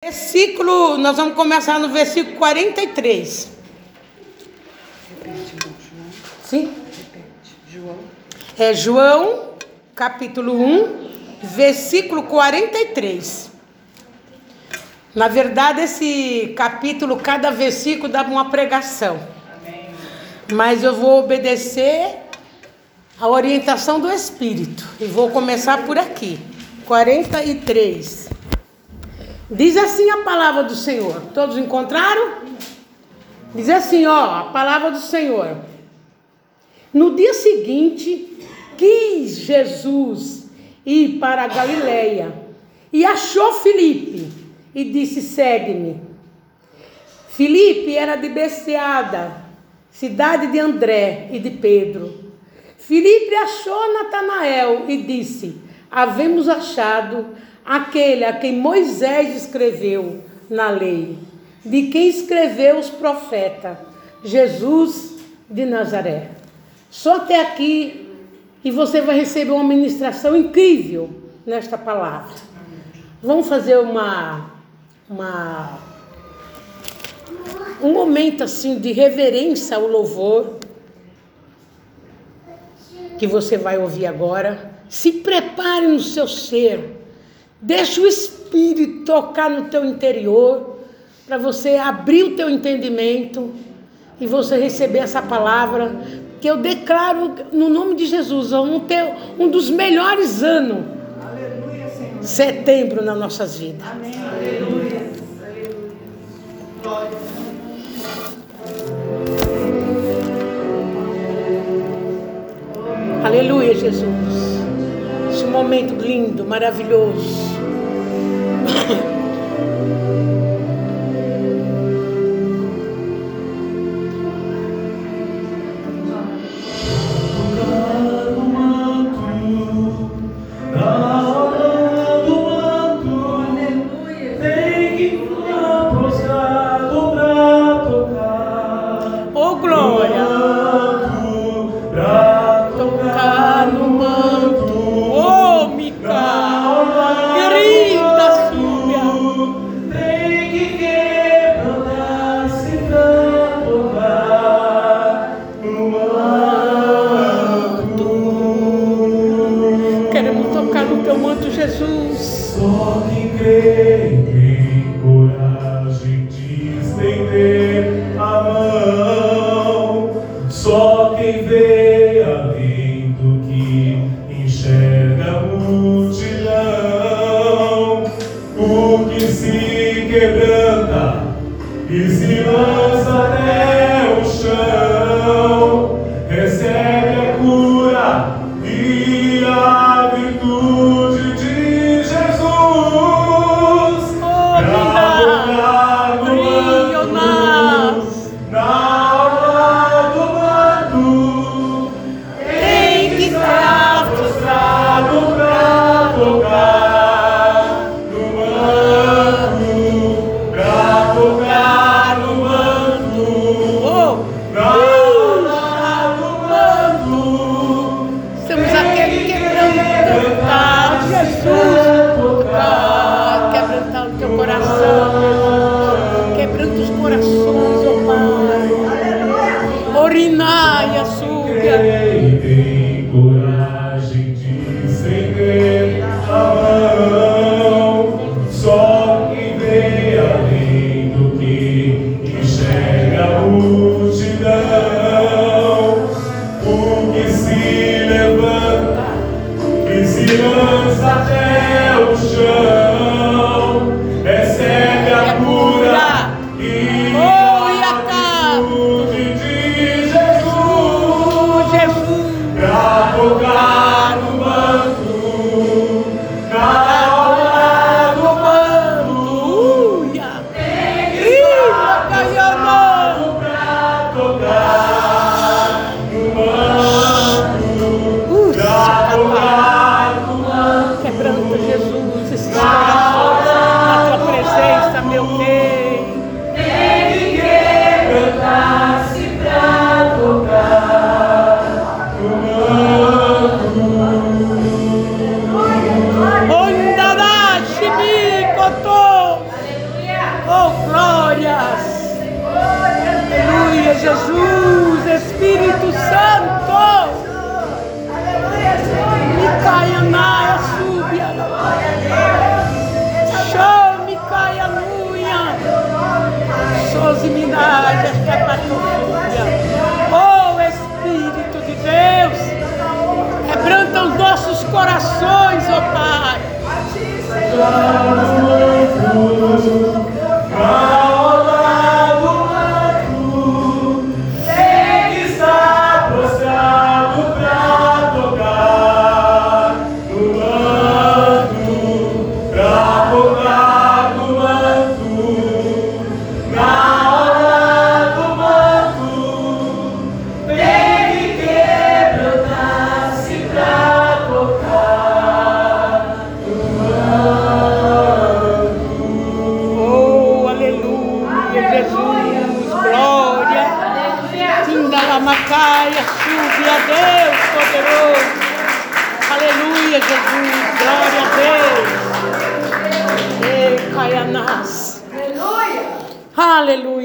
Versículo, nós vamos começar no versículo 43. Repete, João. Sim? Repete. João. É João, capítulo 1, versículo 43. Na verdade, esse capítulo, cada versículo dá uma pregação. Mas eu vou obedecer a orientação do Espírito. E vou começar por aqui. 43. Diz assim a palavra do Senhor. Todos encontraram? Diz assim, ó, a palavra do Senhor. No dia seguinte, quis Jesus ir para a Galileia e achou Filipe e disse: Segue-me. Filipe era de Beceada, cidade de André e de Pedro. Filipe achou Natanael e disse: Havemos achado aquele a quem Moisés escreveu na lei, de quem escreveu os profetas, Jesus de Nazaré. Só até aqui e você vai receber uma ministração incrível nesta palavra. Vamos fazer uma, uma um momento assim de reverência ao louvor que você vai ouvir agora. Se prepare no seu ser. Deixa o Espírito tocar no teu interior para você abrir o teu entendimento e você receber essa palavra que eu declaro no nome de Jesus, um, teu, um dos melhores anos. Aleluia, Senhor. Setembro nas nossas vidas. Amém. Aleluia. Aleluia. Glória. Aleluia, Jesus. Esse momento lindo, maravilhoso.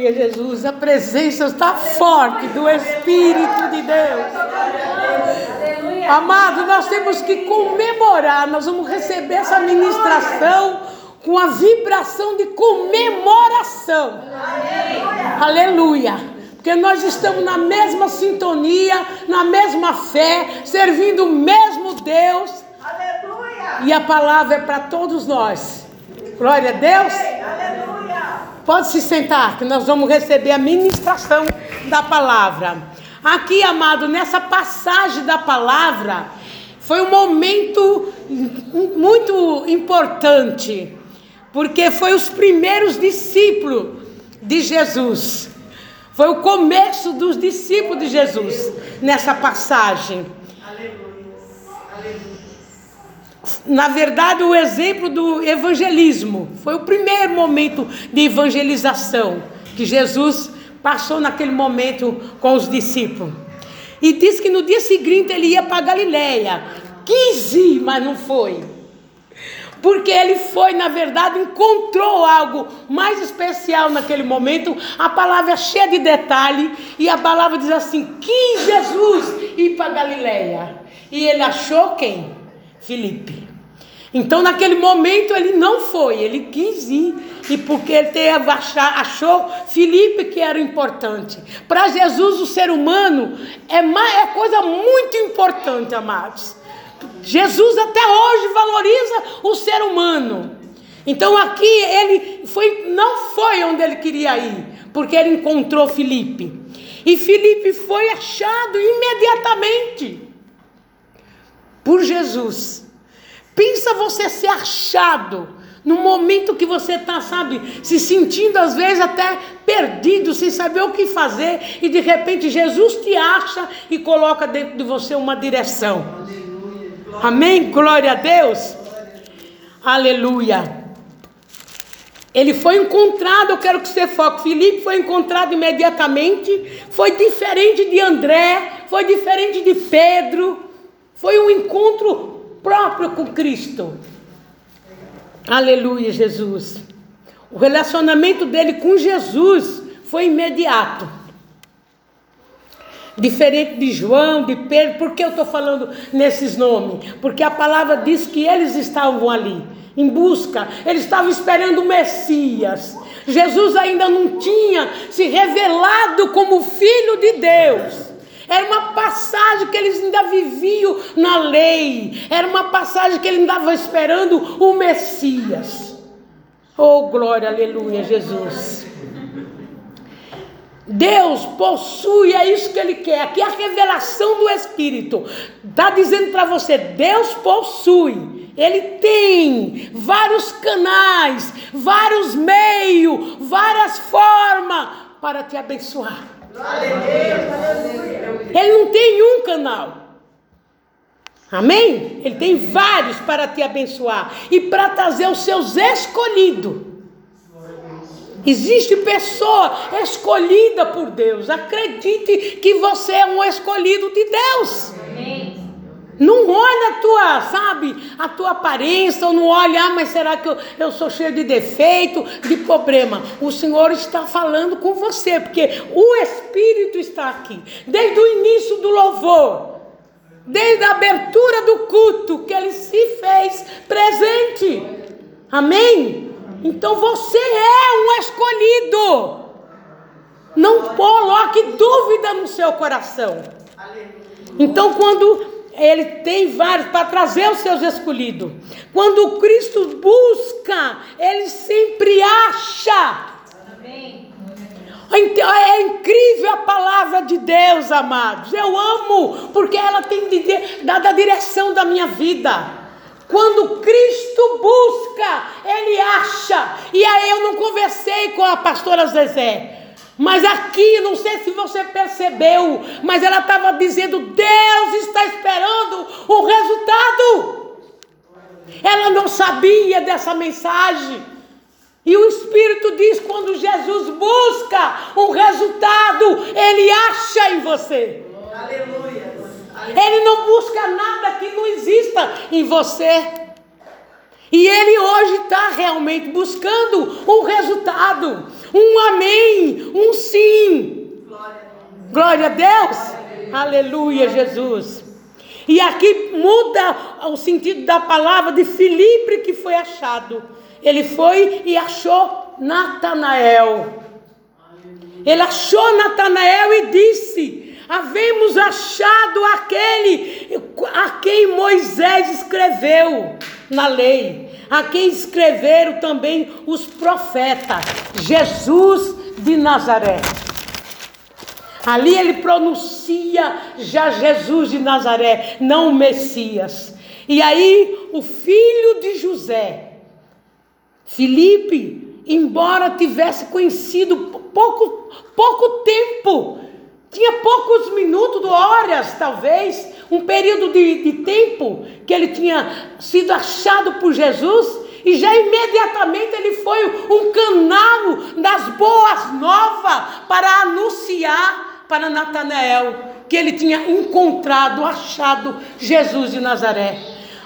Aleluia, Jesus. A presença está forte do Espírito de Deus. Amado, nós temos que comemorar. Nós vamos receber essa ministração com a vibração de comemoração. Aleluia. Porque nós estamos na mesma sintonia, na mesma fé, servindo o mesmo Deus. E a palavra é para todos nós. Glória a Deus. Pode se sentar, que nós vamos receber a ministração da palavra. Aqui, amado, nessa passagem da palavra, foi um momento muito importante, porque foi os primeiros discípulos de Jesus. Foi o começo dos discípulos de Jesus nessa passagem. Na verdade, o exemplo do evangelismo foi o primeiro momento de evangelização que Jesus passou naquele momento com os discípulos. E diz que no dia seguinte ele ia para Galiléia. Quis ir, mas não foi. Porque ele foi, na verdade, encontrou algo mais especial naquele momento. A palavra é cheia de detalhe. E a palavra diz assim: quis Jesus ir para Galiléia. E ele achou quem? Filipe. Então, naquele momento, ele não foi, ele quis ir. E porque ele teve, achou Filipe que era importante. Para Jesus, o ser humano é, mais, é coisa muito importante, amados. Jesus até hoje valoriza o ser humano. Então aqui ele foi, não foi onde ele queria ir, porque ele encontrou Filipe. E Filipe foi achado imediatamente por Jesus. Pensa você ser achado no momento que você está, sabe, se sentindo às vezes até perdido, sem saber o que fazer, e de repente Jesus te acha e coloca dentro de você uma direção. Amém? Glória a Deus. Aleluia. Ele foi encontrado, eu quero que você foque. Filipe foi encontrado imediatamente. Foi diferente de André, foi diferente de Pedro. Foi um encontro próprio com Cristo. Aleluia, Jesus. O relacionamento dele com Jesus foi imediato. Diferente de João, de Pedro, por que eu estou falando nesses nomes? Porque a palavra diz que eles estavam ali, em busca, eles estavam esperando o Messias. Jesus ainda não tinha se revelado como Filho de Deus. Era uma passagem que eles ainda viviam na lei. Era uma passagem que ele ainda estava esperando o Messias. Oh, glória, aleluia, Jesus. Deus possui, é isso que Ele quer. Aqui é a revelação do Espírito. Está dizendo para você: Deus possui. Ele tem vários canais, vários meios, várias formas para te abençoar. Ele não tem um canal. Amém? Ele tem vários para te abençoar e para trazer os seus escolhidos. Existe pessoa escolhida por Deus. Acredite que você é um escolhido de Deus. Não olha a tua, sabe, a tua aparência, ou não olha, ah, mas será que eu, eu sou cheio de defeito, de problema? O Senhor está falando com você, porque o Espírito está aqui, desde o início do louvor, desde a abertura do culto, que ele se fez presente. Amém? Então você é um escolhido. Não coloque dúvida no seu coração. Então, quando ele tem vários para trazer os seus escolhidos. Quando Cristo busca, ele sempre acha. Então, é incrível a palavra de Deus, amados. Eu amo, porque ela tem dado a direção da minha vida. Quando Cristo busca, Ele acha. E aí eu não conversei com a pastora Zezé. Mas aqui, não sei se você percebeu, mas ela estava dizendo: Deus está esperando o resultado. Ela não sabia dessa mensagem. E o Espírito diz: quando Jesus busca um resultado, ele acha em você. Aleluia. Ele não busca nada que não exista em você. E ele hoje está realmente buscando um resultado, um amém, um sim. Glória a Deus. Aleluia, Jesus. E aqui muda o sentido da palavra de Filipe que foi achado. Ele foi e achou Natanael. Ele achou Natanael e disse: Havemos achado aquele a quem Moisés escreveu na lei, a quem escreveram também os profetas, Jesus de Nazaré. Ali ele pronuncia já Jesus de Nazaré, não o Messias. E aí o filho de José, Filipe, embora tivesse conhecido pouco, pouco tempo, tinha poucos minutos, horas talvez, um período de, de tempo que ele tinha sido achado por Jesus e já imediatamente ele foi um canal das boas novas para anunciar para Natanael que ele tinha encontrado, achado Jesus de Nazaré.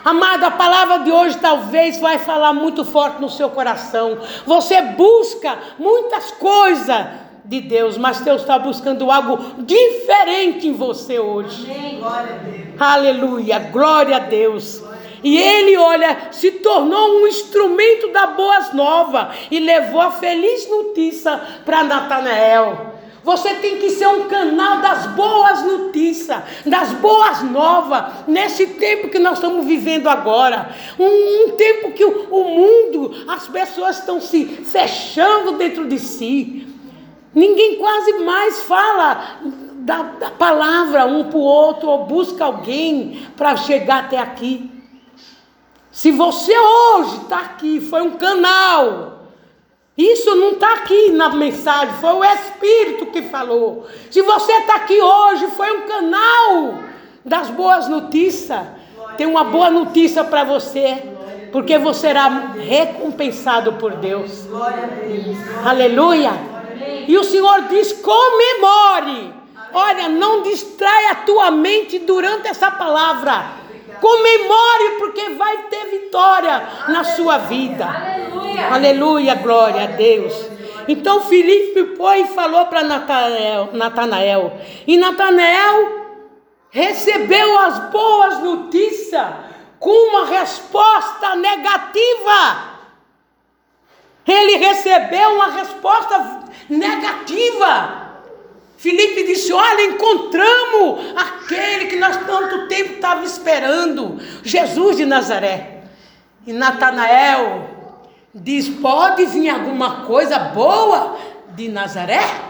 Amado, a palavra de hoje talvez vai falar muito forte no seu coração. Você busca muitas coisas de Deus, mas Deus está buscando algo diferente em você hoje. Amém. Glória a Deus. Aleluia, glória a Deus. E ele, olha, se tornou um instrumento da boas novas e levou a feliz notícia para Natanael. Você tem que ser um canal das boas notícias, das boas novas, nesse tempo que nós estamos vivendo agora. Um, um tempo que o, o mundo, as pessoas estão se fechando dentro de si. Ninguém quase mais fala da, da palavra um para o outro ou busca alguém para chegar até aqui. Se você hoje está aqui, foi um canal. Isso não está aqui na mensagem, foi o Espírito que falou. Se você está aqui hoje, foi um canal das boas notícias. Tem uma boa notícia para você, porque você será recompensado por Deus. Glória E o Senhor diz: comemore. Olha, não distraia a tua mente durante essa palavra. Comemore, porque vai ter vitória na sua vida. Aleluia. Aleluia, glória a Deus. Então Filipe foi e falou para Natanael, Natanael. E Natanael recebeu as boas notícias com uma resposta negativa. Ele recebeu uma resposta negativa. Filipe disse: Olha, encontramos aquele que nós tanto tempo estávamos esperando, Jesus de Nazaré. E Natanael diz: Pode vir alguma coisa boa de Nazaré?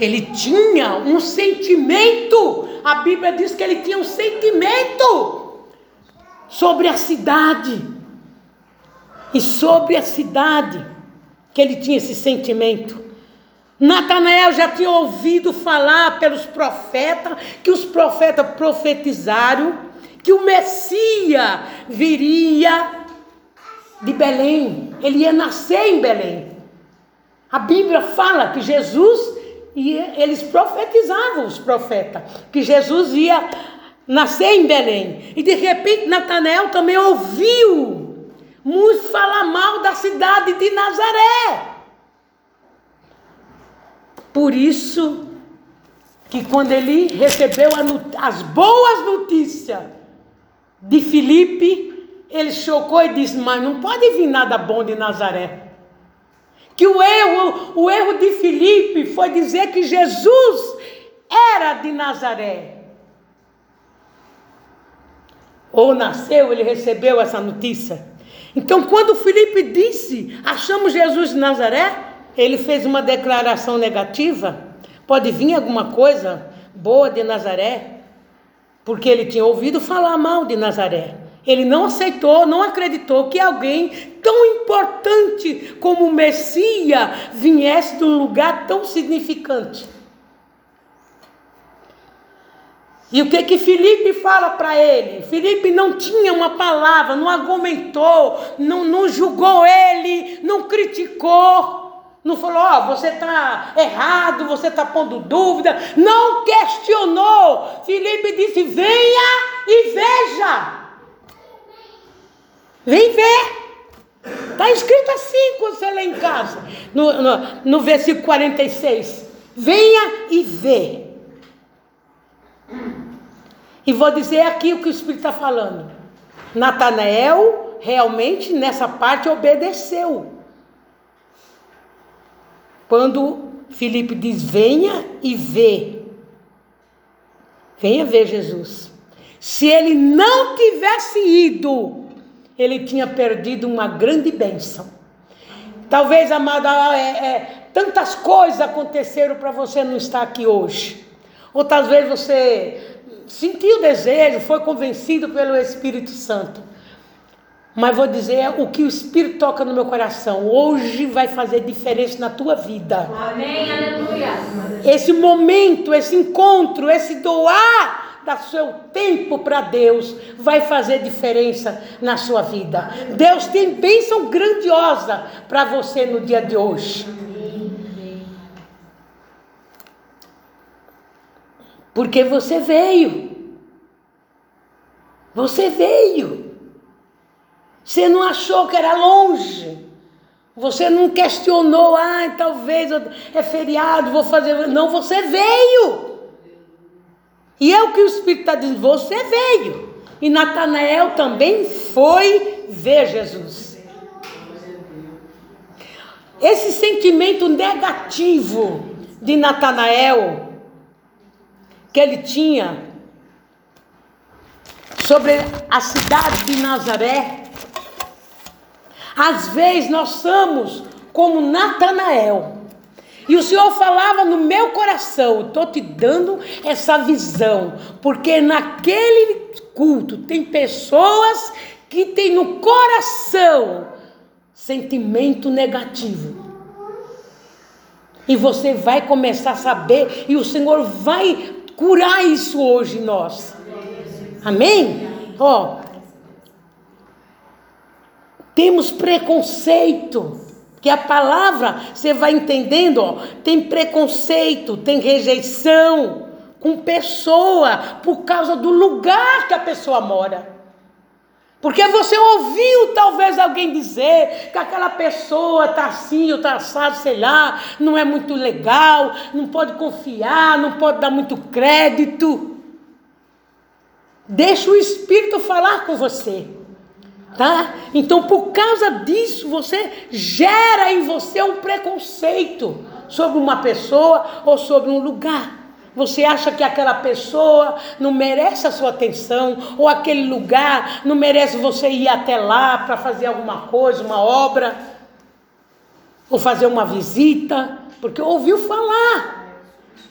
Ele tinha um sentimento, a Bíblia diz que ele tinha um sentimento sobre a cidade. E sobre a cidade que ele tinha esse sentimento. Natanael já tinha ouvido falar pelos profetas, que os profetas profetizaram que o Messias viria de Belém, ele ia nascer em Belém. A Bíblia fala que Jesus, e eles profetizavam, os profetas, que Jesus ia nascer em Belém. E de repente Natanael também ouviu muito falar mal da cidade de Nazaré. Por isso que quando ele recebeu as boas notícias de Filipe, ele chocou e disse: Mas não pode vir nada bom de Nazaré. Que o erro, o erro de Filipe foi dizer que Jesus era de Nazaré. Ou nasceu, ele recebeu essa notícia. Então, quando Filipe disse, achamos Jesus de Nazaré, ele fez uma declaração negativa. Pode vir alguma coisa boa de Nazaré, porque ele tinha ouvido falar mal de Nazaré. Ele não aceitou, não acreditou que alguém tão importante como o Messias viesse de um lugar tão significante. E o que que Felipe fala para ele? Felipe não tinha uma palavra, não argumentou, não, não julgou ele, não criticou. Não falou, ó, oh, você está errado, você está pondo dúvida. Não questionou. Felipe disse: venha e veja. Vem ver. Está escrito assim quando você lê em casa, no, no, no versículo 46. Venha e vê. E vou dizer aqui o que o Espírito está falando. Natanael realmente nessa parte obedeceu. Quando Filipe diz: Venha e vê. Venha ver Jesus. Se ele não tivesse ido, ele tinha perdido uma grande bênção. Talvez, amada, é, é, tantas coisas aconteceram para você não estar aqui hoje. Ou talvez você sentiu o desejo, foi convencido pelo Espírito Santo. Mas vou dizer o que o Espírito toca no meu coração. Hoje vai fazer diferença na tua vida. Amém, aleluia. Esse momento, esse encontro, esse doar dar seu tempo para Deus vai fazer diferença na sua vida. Deus tem bênção grandiosa para você no dia de hoje. Porque você veio. Você veio. Você não achou que era longe. Você não questionou, ah, talvez é feriado, vou fazer. Não, você veio. E é o que o Espírito está dizendo: você veio. E Natanael também foi ver Jesus. Esse sentimento negativo de Natanael que ele tinha sobre a cidade de Nazaré, às vezes nós somos como Natanael. E o Senhor falava no meu coração, estou te dando essa visão, porque naquele culto tem pessoas que têm no coração sentimento negativo. E você vai começar a saber, e o Senhor vai curar isso hoje nós. Amém? Ó, temos preconceito. Que a palavra, você vai entendendo, ó, tem preconceito, tem rejeição com pessoa por causa do lugar que a pessoa mora. Porque você ouviu talvez alguém dizer que aquela pessoa está assim ou está assado, sei lá, não é muito legal, não pode confiar, não pode dar muito crédito. Deixa o Espírito falar com você tá? Então, por causa disso, você gera em você um preconceito sobre uma pessoa ou sobre um lugar. Você acha que aquela pessoa não merece a sua atenção, ou aquele lugar não merece você ir até lá para fazer alguma coisa, uma obra, ou fazer uma visita, porque ouviu falar.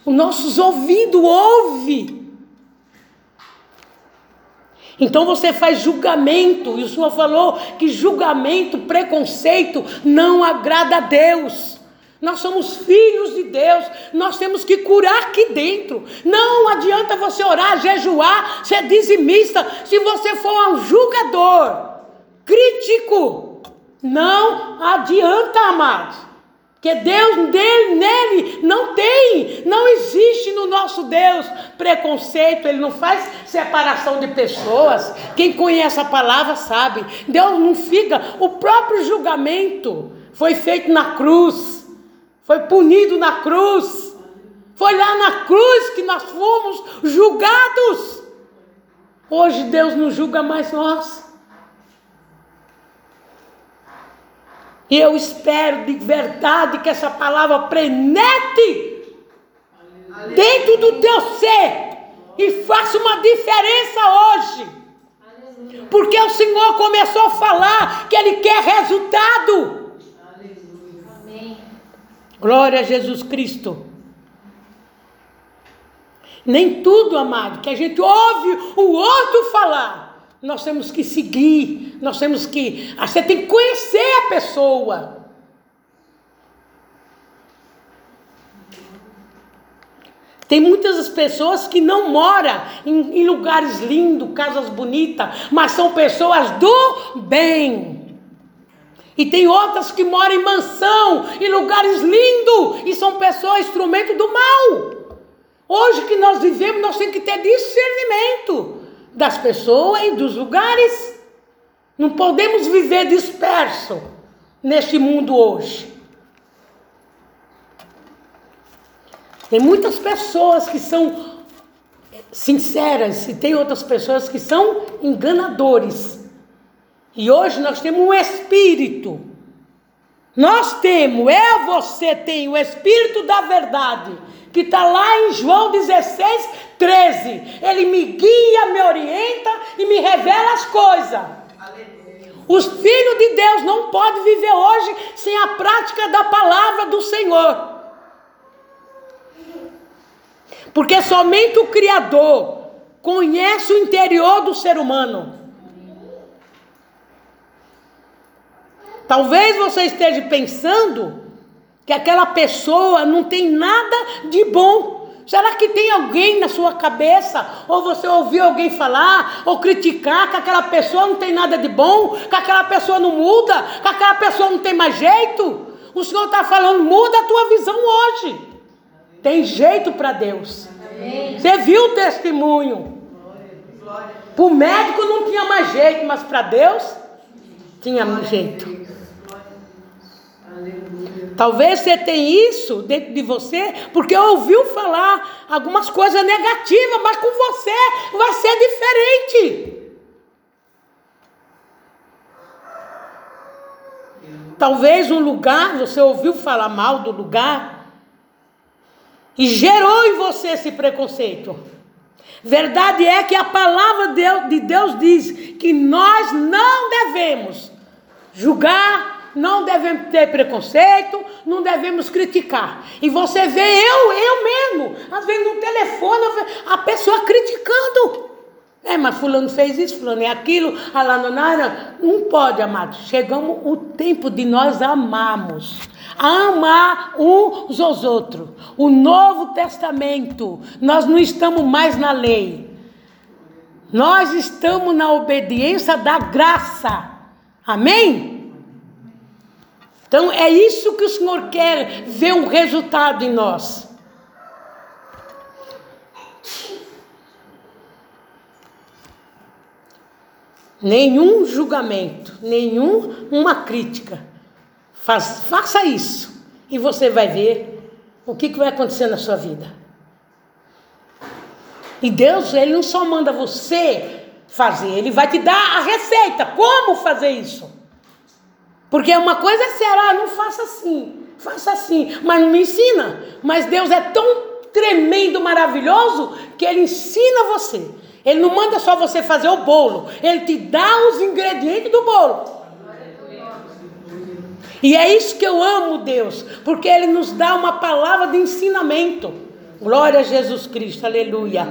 Os nossos ouvidos ouvem então você faz julgamento, e o Senhor falou que julgamento, preconceito não agrada a Deus. Nós somos filhos de Deus, nós temos que curar aqui dentro. Não adianta você orar, jejuar, ser dizimista, se você for um julgador, crítico. Não adianta, amados. Que Deus dele, nele não tem, não existe no nosso Deus preconceito, ele não faz separação de pessoas. Quem conhece a palavra sabe. Deus não fica, o próprio julgamento foi feito na cruz, foi punido na cruz. Foi lá na cruz que nós fomos julgados. Hoje Deus não julga mais nós. E eu espero de verdade que essa palavra prenete dentro do teu ser e faça uma diferença hoje. Porque o Senhor começou a falar que Ele quer resultado. Glória a Jesus Cristo. Nem tudo, amado, que a gente ouve o outro falar nós temos que seguir, nós temos que. Ah, você tem que conhecer a pessoa. Tem muitas pessoas que não moram em, em lugares lindos, casas bonitas, mas são pessoas do bem. E tem outras que moram em mansão, em lugares lindos, e são pessoas instrumento do mal. Hoje que nós vivemos, nós temos que ter discernimento das pessoas e dos lugares. Não podemos viver disperso neste mundo hoje. Tem muitas pessoas que são sinceras e tem outras pessoas que são enganadores. E hoje nós temos um espírito. Nós temos, eu, você tem o espírito da verdade que está lá em João 16, 13. Ele me guia, me orienta e me revela as coisas. Os filhos de Deus não podem viver hoje sem a prática da palavra do Senhor. Porque somente o Criador conhece o interior do ser humano. Talvez você esteja pensando que aquela pessoa não tem nada de bom. Será que tem alguém na sua cabeça, ou você ouviu alguém falar, ou criticar que aquela pessoa não tem nada de bom, que aquela pessoa não muda, que aquela pessoa não tem mais jeito? O Senhor está falando, muda a tua visão hoje. Tem jeito para Deus. Você viu o testemunho? Para o médico não tinha mais jeito, mas para Deus tinha jeito. Talvez você tenha isso dentro de você porque ouviu falar algumas coisas negativas, mas com você vai ser diferente. Talvez um lugar, você ouviu falar mal do lugar e gerou em você esse preconceito. Verdade é que a palavra de Deus diz que nós não devemos julgar não devemos ter preconceito, não devemos criticar. E você vê eu, eu mesmo, às vezes no telefone, a pessoa criticando. É, mas fulano fez isso, fulano é aquilo, alanonara. Não pode, amados. Chegamos o tempo de nós amarmos. Amar uns aos outros. O Novo Testamento. Nós não estamos mais na lei. Nós estamos na obediência da graça. Amém? Então é isso que o Senhor quer ver um resultado em nós. Nenhum julgamento, nenhuma crítica. Faz, faça isso e você vai ver o que, que vai acontecer na sua vida. E Deus, Ele não só manda você fazer, Ele vai te dar a receita, como fazer isso. Porque uma coisa é ah, não faça assim, faça assim, mas não me ensina. Mas Deus é tão tremendo, maravilhoso, que Ele ensina você. Ele não manda só você fazer o bolo, Ele te dá os ingredientes do bolo. E é isso que eu amo, Deus, porque Ele nos dá uma palavra de ensinamento. Glória a Jesus Cristo, aleluia.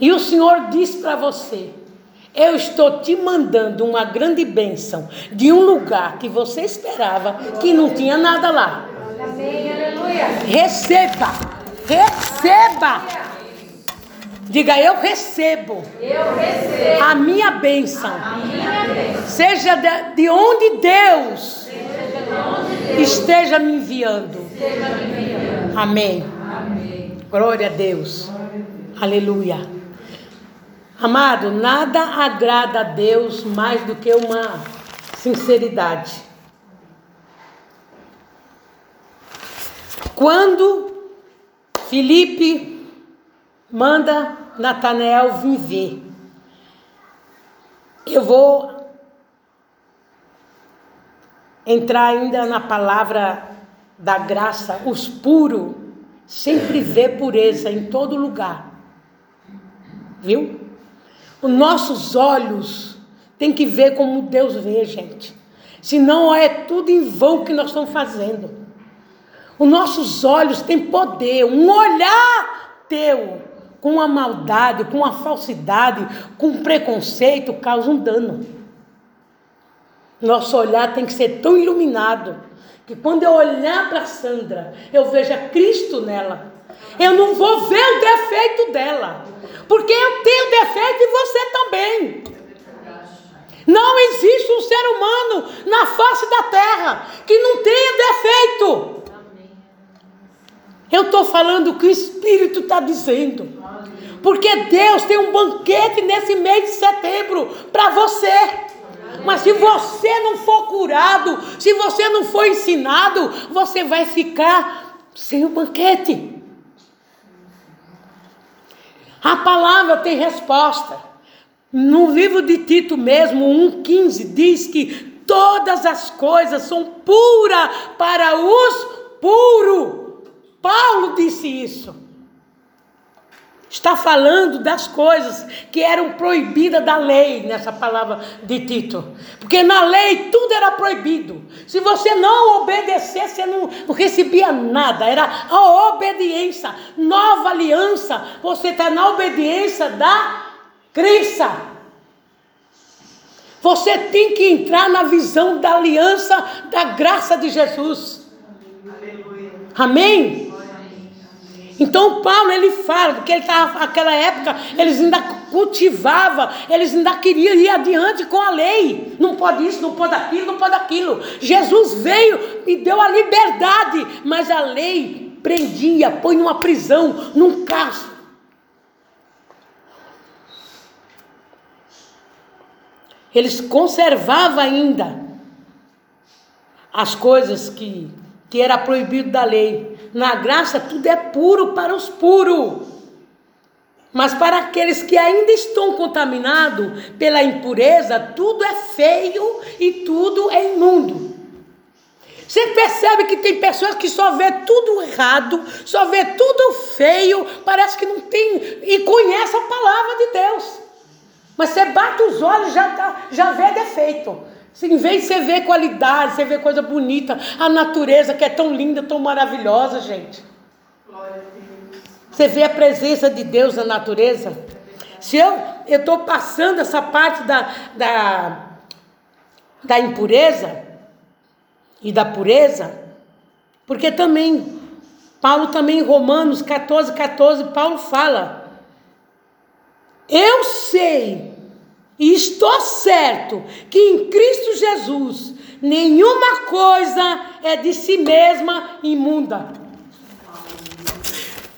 E o Senhor diz para você: eu estou te mandando uma grande bênção de um lugar que você esperava que não tinha nada lá. Amém, aleluia. Receba, receba. Diga, eu recebo. Eu recebo. A minha bênção. A minha bênção. Seja de, de onde Deus esteja me enviando. Amém. Glória a Deus. Aleluia. Amado, nada agrada a Deus mais do que uma sinceridade. Quando Felipe manda Natanael vir ver, eu vou entrar ainda na palavra da graça, os puros sempre vê pureza em todo lugar. Viu? Os nossos olhos têm que ver como Deus vê, gente. Senão é tudo em vão que nós estamos fazendo. Os nossos olhos têm poder, um olhar teu com a maldade, com a falsidade, com preconceito, causa um dano. Nosso olhar tem que ser tão iluminado que quando eu olhar para Sandra, eu veja Cristo nela. Eu não vou ver o defeito dela, porque eu tenho defeito e você também. Não existe um ser humano na face da terra que não tenha defeito. Eu estou falando o que o Espírito está dizendo. Porque Deus tem um banquete nesse mês de setembro para você. Mas se você não for curado, se você não for ensinado, você vai ficar sem o banquete. A palavra tem resposta. No livro de Tito mesmo, 1,15, diz que todas as coisas são puras para os puros. Paulo disse isso. Está falando das coisas que eram proibidas da lei, nessa palavra de Tito. Porque na lei tudo era proibido. Se você não obedecesse, você não, recebia nada. Era a obediência. Nova aliança. Você está na obediência da crença. Você tem que entrar na visão da aliança da graça de Jesus. Aleluia. Amém? Então Paulo ele fala, porque ele estava naquela época, eles ainda cultivavam, eles ainda queriam ir adiante com a lei. Não pode isso, não pode aquilo, não pode aquilo. Jesus veio e deu a liberdade, mas a lei prendia, põe numa prisão, num caso. Eles conservavam ainda as coisas que, que era proibido da lei. Na graça, tudo é puro para os puros. Mas para aqueles que ainda estão contaminados pela impureza, tudo é feio e tudo é imundo. Você percebe que tem pessoas que só vê tudo errado, só vê tudo feio, parece que não tem e conhece a palavra de Deus. Mas você bate os olhos já tá, já vê defeito. Em vez de você ver qualidade, você vê coisa bonita, a natureza que é tão linda, tão maravilhosa, gente. Você vê a presença de Deus na natureza. Se eu estou passando essa parte da, da, da impureza e da pureza, porque também, Paulo também em Romanos 14, 14, Paulo fala, eu sei e estou certo que em Cristo Jesus nenhuma coisa é de si mesma imunda.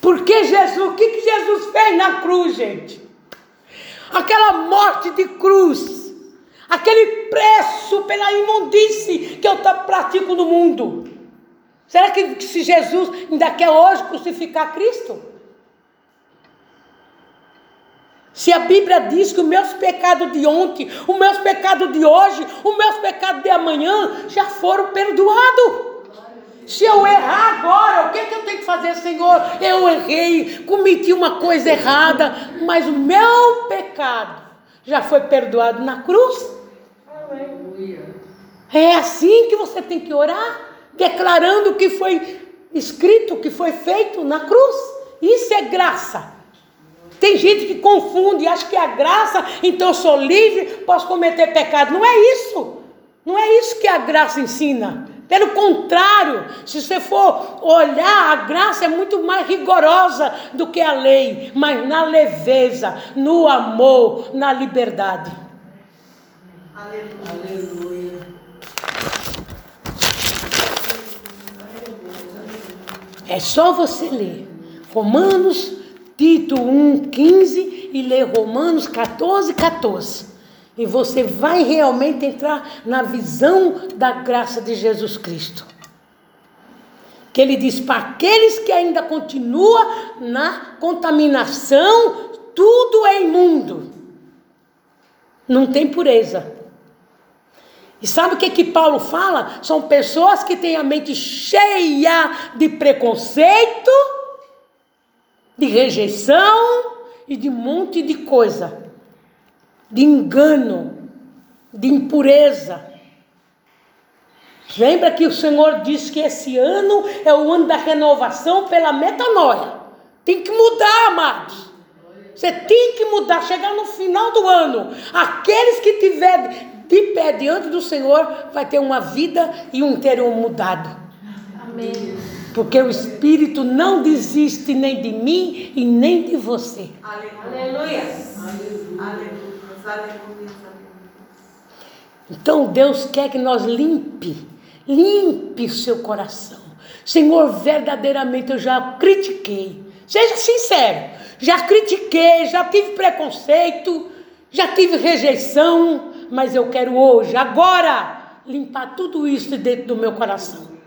Porque Jesus, o que, que Jesus fez na cruz, gente? Aquela morte de cruz, aquele preço pela imundície que eu pratico no mundo. Será que se Jesus ainda quer hoje crucificar Cristo? Se a Bíblia diz que os meus pecados de ontem, os meus pecados de hoje, os meus pecados de amanhã já foram perdoados. Se eu errar agora, o que, que eu tenho que fazer, Senhor? Eu errei, cometi uma coisa errada, mas o meu pecado já foi perdoado na cruz. É assim que você tem que orar, declarando o que foi escrito, o que foi feito na cruz. Isso é graça. Tem gente que confunde, acha que é a graça, então eu sou livre, posso cometer pecado. Não é isso. Não é isso que a graça ensina. Pelo contrário, se você for olhar, a graça é muito mais rigorosa do que a lei, mas na leveza, no amor, na liberdade. Aleluia. É só você ler Romanos, Tito 1, 15 e ler Romanos 14, 14. E você vai realmente entrar na visão da graça de Jesus Cristo. Que ele diz para aqueles que ainda continuam na contaminação, tudo é imundo. Não tem pureza. E sabe o que que Paulo fala? São pessoas que têm a mente cheia de preconceito, de rejeição e de um monte de coisa, de engano, de impureza. Lembra que o Senhor disse que esse ano é o ano da renovação pela metanoia. Tem que mudar, amados. Você tem que mudar, chegar no final do ano. Aqueles que tiver de pé diante do Senhor vai ter uma vida e um interior mudado. Amém. Porque o Espírito não desiste nem de mim e nem de você. Aleluia. Então Deus quer que nós limpe, limpe o seu coração. Senhor, verdadeiramente eu já critiquei. Seja sincero. Já critiquei, já tive preconceito, já tive rejeição, mas eu quero hoje, agora, limpar tudo isso de dentro do meu coração.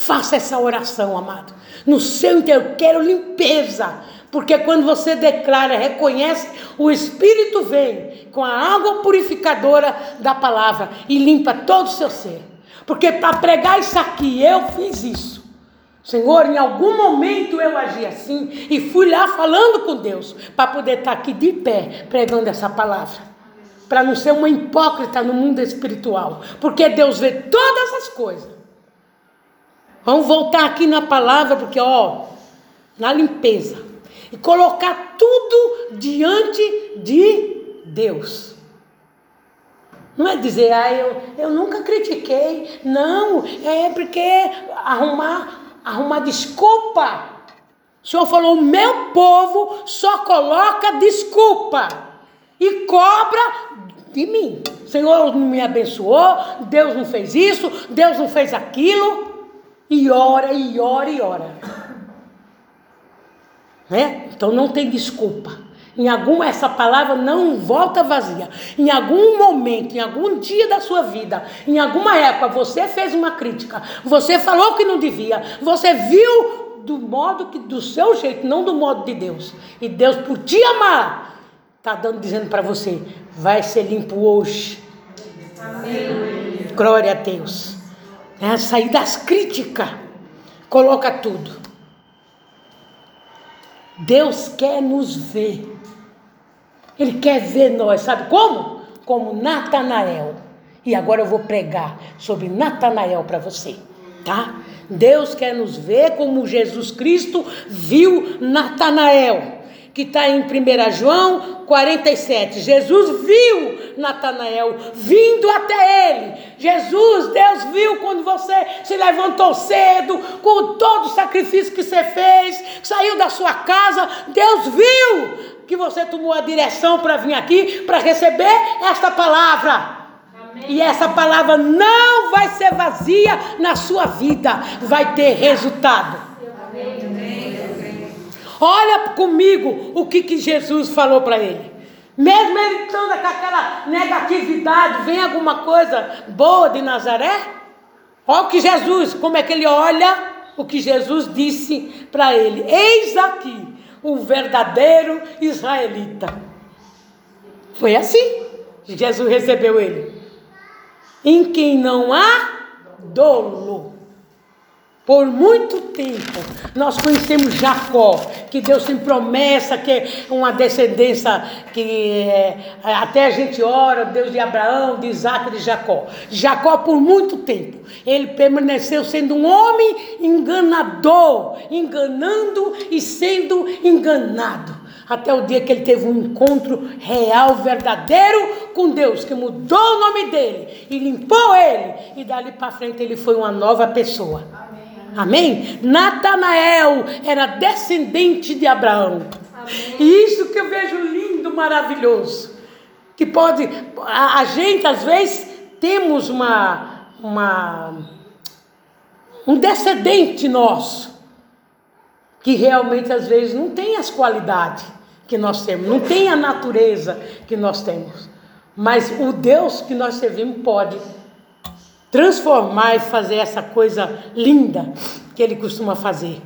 Faça essa oração, amado. No seu interior, eu quero limpeza. Porque quando você declara, reconhece, o Espírito vem com a água purificadora da palavra e limpa todo o seu ser. Porque para pregar isso aqui, eu fiz isso. Senhor, em algum momento eu agi assim e fui lá falando com Deus para poder estar aqui de pé pregando essa palavra. Para não ser uma hipócrita no mundo espiritual. Porque Deus vê todas as coisas. Vamos voltar aqui na palavra, porque, ó, na limpeza. E colocar tudo diante de Deus. Não é dizer, ah, eu, eu nunca critiquei. Não, é porque arrumar, arrumar desculpa. O Senhor falou: o meu povo só coloca desculpa e cobra de mim. Senhor não me abençoou, Deus não fez isso, Deus não fez aquilo. E ora, e ora, e ora. Né? Então não tem desculpa. Em algum essa palavra não volta vazia. Em algum momento, em algum dia da sua vida, em alguma época você fez uma crítica, você falou que não devia, você viu do modo que do seu jeito, não do modo de Deus. E Deus por te amar está dando dizendo para você, vai ser limpo hoje. Amém. Glória a Deus. É sair das críticas. Coloca tudo. Deus quer nos ver. Ele quer ver nós, sabe como? Como Natanael. E agora eu vou pregar sobre Natanael para você, tá? Deus quer nos ver como Jesus Cristo viu Natanael, que está em 1 João 47. Jesus viu Natanael vindo até ele. Jesus, Deus viu quando você se levantou cedo, com todo o sacrifício que você fez, saiu da sua casa. Deus viu que você tomou a direção para vir aqui para receber esta palavra. E essa palavra não vai ser vazia na sua vida, vai ter resultado. Olha comigo o que, que Jesus falou para ele. Mesmo ele estando com aquela negatividade, vem alguma coisa boa de Nazaré? Olha o que Jesus, como é que ele olha o que Jesus disse para ele: Eis aqui o verdadeiro israelita. Foi assim. Jesus recebeu ele. Em quem não há dolo. Por muito tempo, nós conhecemos Jacó, que Deus tem promessa, que é uma descendência que é, até a gente ora, Deus de Abraão, de Isaac, de Jacó. Jacó, por muito tempo, ele permaneceu sendo um homem enganador, enganando e sendo enganado. Até o dia que ele teve um encontro real, verdadeiro com Deus, que mudou o nome dele e limpou ele. E dali para frente ele foi uma nova pessoa. Amém? Natanael era descendente de Abraão. E isso que eu vejo lindo, maravilhoso. que pode. A, a gente, às vezes, temos uma, uma, um descendente nosso, que realmente, às vezes, não tem as qualidades que nós temos, não tem a natureza que nós temos. Mas o Deus que nós servimos pode transformar e fazer essa coisa linda que ele costuma fazer.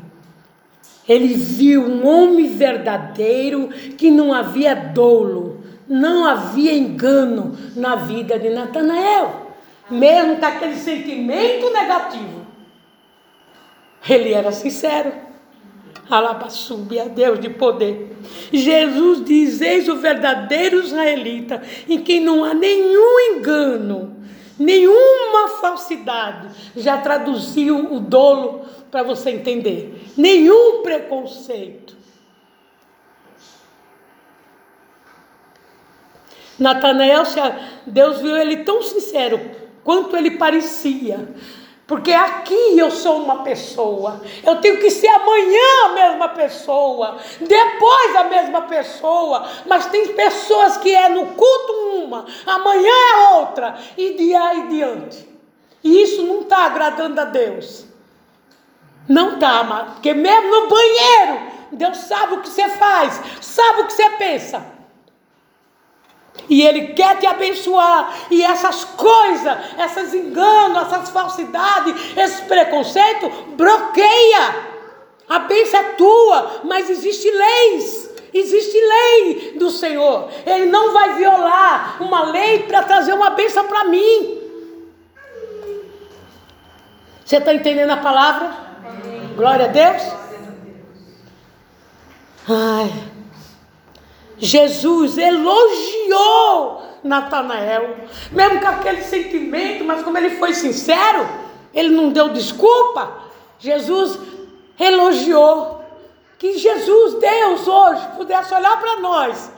Ele viu um homem verdadeiro que não havia dolo, não havia engano na vida de Natanael, mesmo com aquele sentimento negativo. Ele era sincero. Alabaçube a Deus de poder. Jesus diz: Eis o verdadeiro israelita, em quem não há nenhum engano, nenhuma falsidade. Já traduziu o dolo para você entender. Nenhum preconceito. Natanael, Deus viu ele tão sincero quanto ele parecia. Porque aqui eu sou uma pessoa, eu tenho que ser amanhã a mesma pessoa, depois a mesma pessoa, mas tem pessoas que é no culto uma, amanhã é outra, e de aí diante. E isso não está agradando a Deus. Não está, porque mesmo no banheiro, Deus sabe o que você faz, sabe o que você pensa. E Ele quer te abençoar. E essas coisas, esses enganos, essas falsidades, esse preconceito, bloqueia. A bênção é tua, mas existe leis. Existe lei do Senhor. Ele não vai violar uma lei para trazer uma bênção para mim. Você está entendendo a palavra? Amém. Glória a Deus. Ai. Jesus elogiou Natanael, mesmo com aquele sentimento, mas como ele foi sincero, ele não deu desculpa. Jesus elogiou. Que Jesus, Deus, hoje pudesse olhar para nós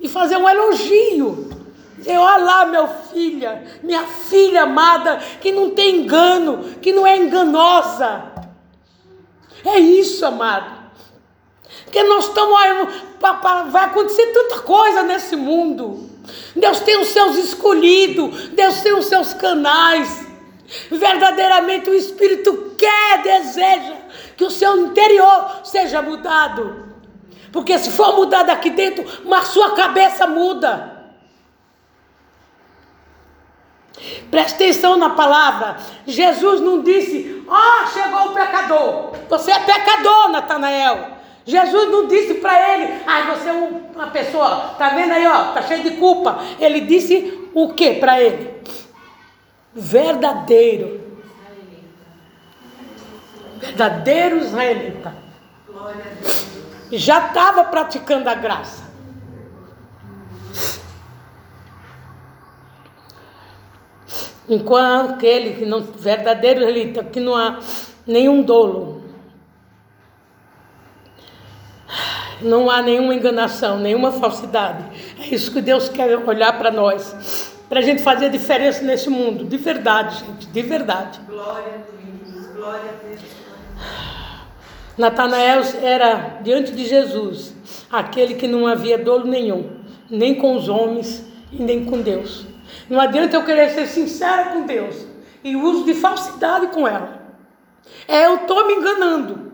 e fazer um elogio. Dizer, olha lá, meu filha, minha filha amada, que não tem engano, que não é enganosa. É isso, amado. Porque nós estamos. Vai acontecer tanta coisa nesse mundo. Deus tem os seus escolhidos, Deus tem os seus canais. Verdadeiramente o Espírito quer, deseja que o seu interior seja mudado. Porque se for mudado aqui dentro, mas sua cabeça muda. Preste atenção na palavra. Jesus não disse: Ó, oh, chegou o pecador. Você é pecador, Natanael. Jesus não disse para ele, ah, você é uma pessoa, tá vendo aí, ó, tá cheio de culpa. Ele disse o que para ele? Verdadeiro. Verdadeiro israelita. Já estava praticando a graça. Enquanto aquele que não, verdadeiro israelita, que não há nenhum dolo, não há nenhuma enganação, nenhuma falsidade. É isso que Deus quer olhar para nós, para a gente fazer diferença nesse mundo, de verdade, gente, de verdade. Glória a Deus, glória a Deus. Natanael era diante de Jesus, aquele que não havia dolo nenhum, nem com os homens e nem com Deus. Não adianta eu querer ser sincera com Deus e uso de falsidade com ela. É eu estou me enganando.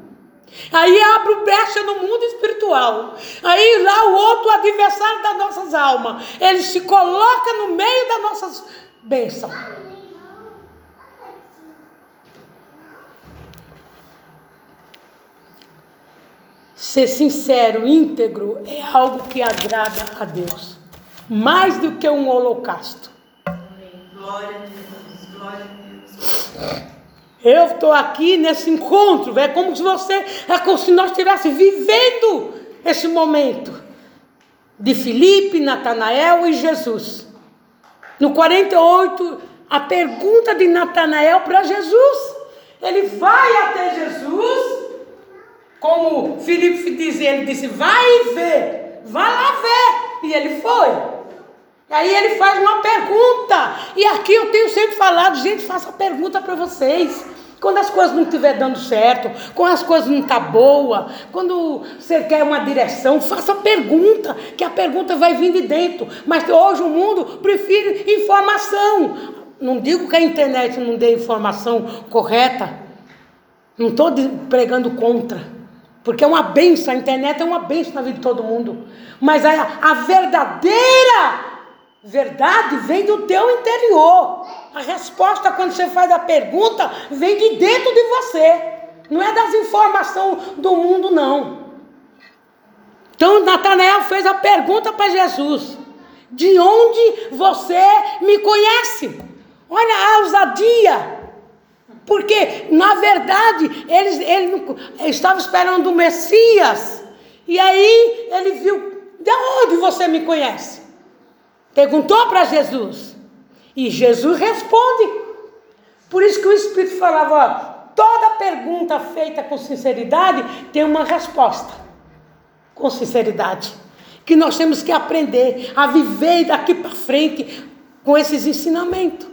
Aí abre brecha no mundo espiritual. Aí lá o outro adversário das nossas almas, ele se coloca no meio das nossas bênçãos. Ser sincero, íntegro, é algo que agrada a Deus. Mais do que um holocausto. Glória a Deus, glória a Deus. Eu estou aqui nesse encontro, é como se você, é como se nós estivéssemos vivendo esse momento de Filipe, Natanael e Jesus. No 48, a pergunta de Natanael para Jesus. Ele vai até Jesus, como Filipe diz, ele disse: vai ver, vai lá ver. E ele foi. Aí ele faz uma pergunta. E aqui eu tenho sempre falado, gente, faça pergunta para vocês. Quando as coisas não estiver dando certo, quando as coisas não estão tá boa, quando você quer uma direção, faça pergunta, que a pergunta vai vir de dentro. Mas hoje o mundo prefere informação. Não digo que a internet não dê informação correta. Não estou pregando contra. Porque é uma benção, a internet é uma benção na vida de todo mundo. Mas a, a verdadeira verdade vem do teu interior. A resposta, quando você faz a pergunta, vem de dentro de você. Não é das informações do mundo, não. Então, Natanael fez a pergunta para Jesus: De onde você me conhece? Olha a ousadia. Porque, na verdade, eles, ele, estava esperando o Messias. E aí ele viu: De onde você me conhece? Perguntou para Jesus. E Jesus responde. Por isso que o Espírito falava: ó, toda pergunta feita com sinceridade tem uma resposta. Com sinceridade. Que nós temos que aprender a viver daqui para frente com esses ensinamentos.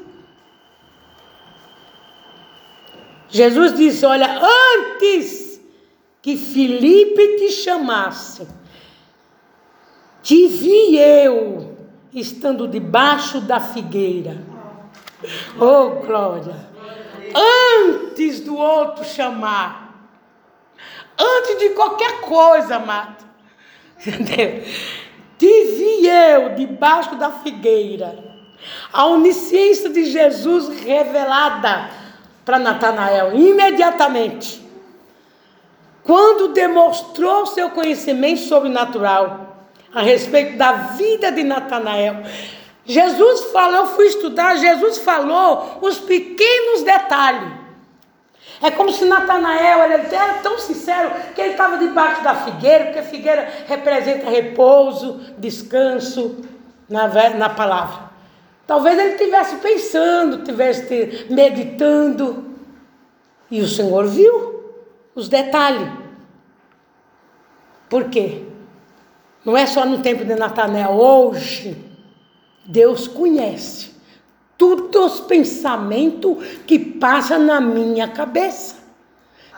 Jesus disse: Olha, antes que Filipe te chamasse, te vi eu estando debaixo da figueira. Oh, glória! Antes do outro chamar, antes de qualquer coisa, amado, entendeu? Te vi eu debaixo da figueira, a onisciência de Jesus revelada para Natanael, imediatamente. Quando demonstrou seu conhecimento sobrenatural, a respeito da vida de Natanael. Jesus falou, eu fui estudar, Jesus falou os pequenos detalhes. É como se Natanael ele era tão sincero que ele estava debaixo da figueira, porque a figueira representa repouso, descanso na, na palavra. Talvez ele estivesse pensando, estivesse meditando, e o Senhor viu os detalhes. Por quê? Não é só no tempo de Natanael, hoje Deus conhece todos os pensamentos que passam na minha cabeça.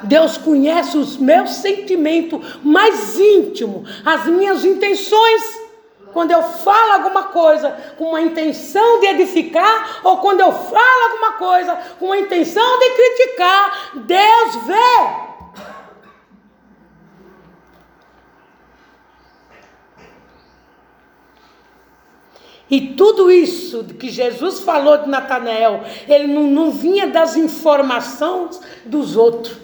Deus conhece os meus sentimentos mais íntimos, as minhas intenções. Quando eu falo alguma coisa com uma intenção de edificar, ou quando eu falo alguma coisa com uma intenção de criticar, Deus vê. E tudo isso que Jesus falou de Natanael, ele não, não vinha das informações dos outros.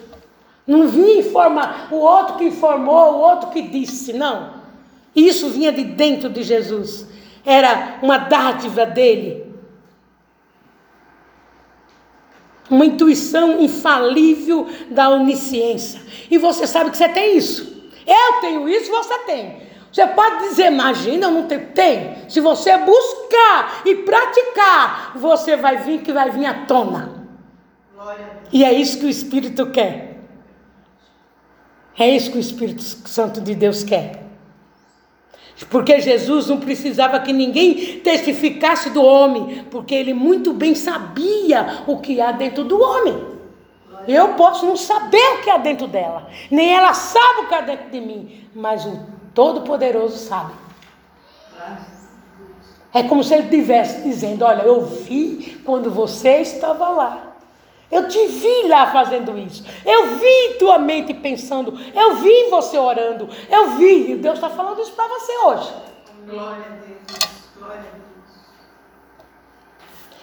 Não vinha informar o outro que informou, o outro que disse, não. Isso vinha de dentro de Jesus. Era uma dádiva dele. Uma intuição infalível da onisciência. E você sabe que você tem isso. Eu tenho isso, você tem. Você pode dizer, imagina, eu não tenho. Tem. Se você buscar e praticar, você vai vir que vai vir à tona. E é isso que o Espírito quer. É isso que o Espírito Santo de Deus quer. Porque Jesus não precisava que ninguém testificasse do homem, porque ele muito bem sabia o que há dentro do homem. Eu posso não saber o que há dentro dela, nem ela sabe o que há dentro de mim, mas o Todo-Poderoso sabe. É como se ele estivesse dizendo: Olha, eu vi quando você estava lá. Eu te vi lá fazendo isso. Eu vi tua mente pensando. Eu vi você orando. Eu vi. E Deus está falando isso para você hoje. Glória a Deus. Glória a Deus.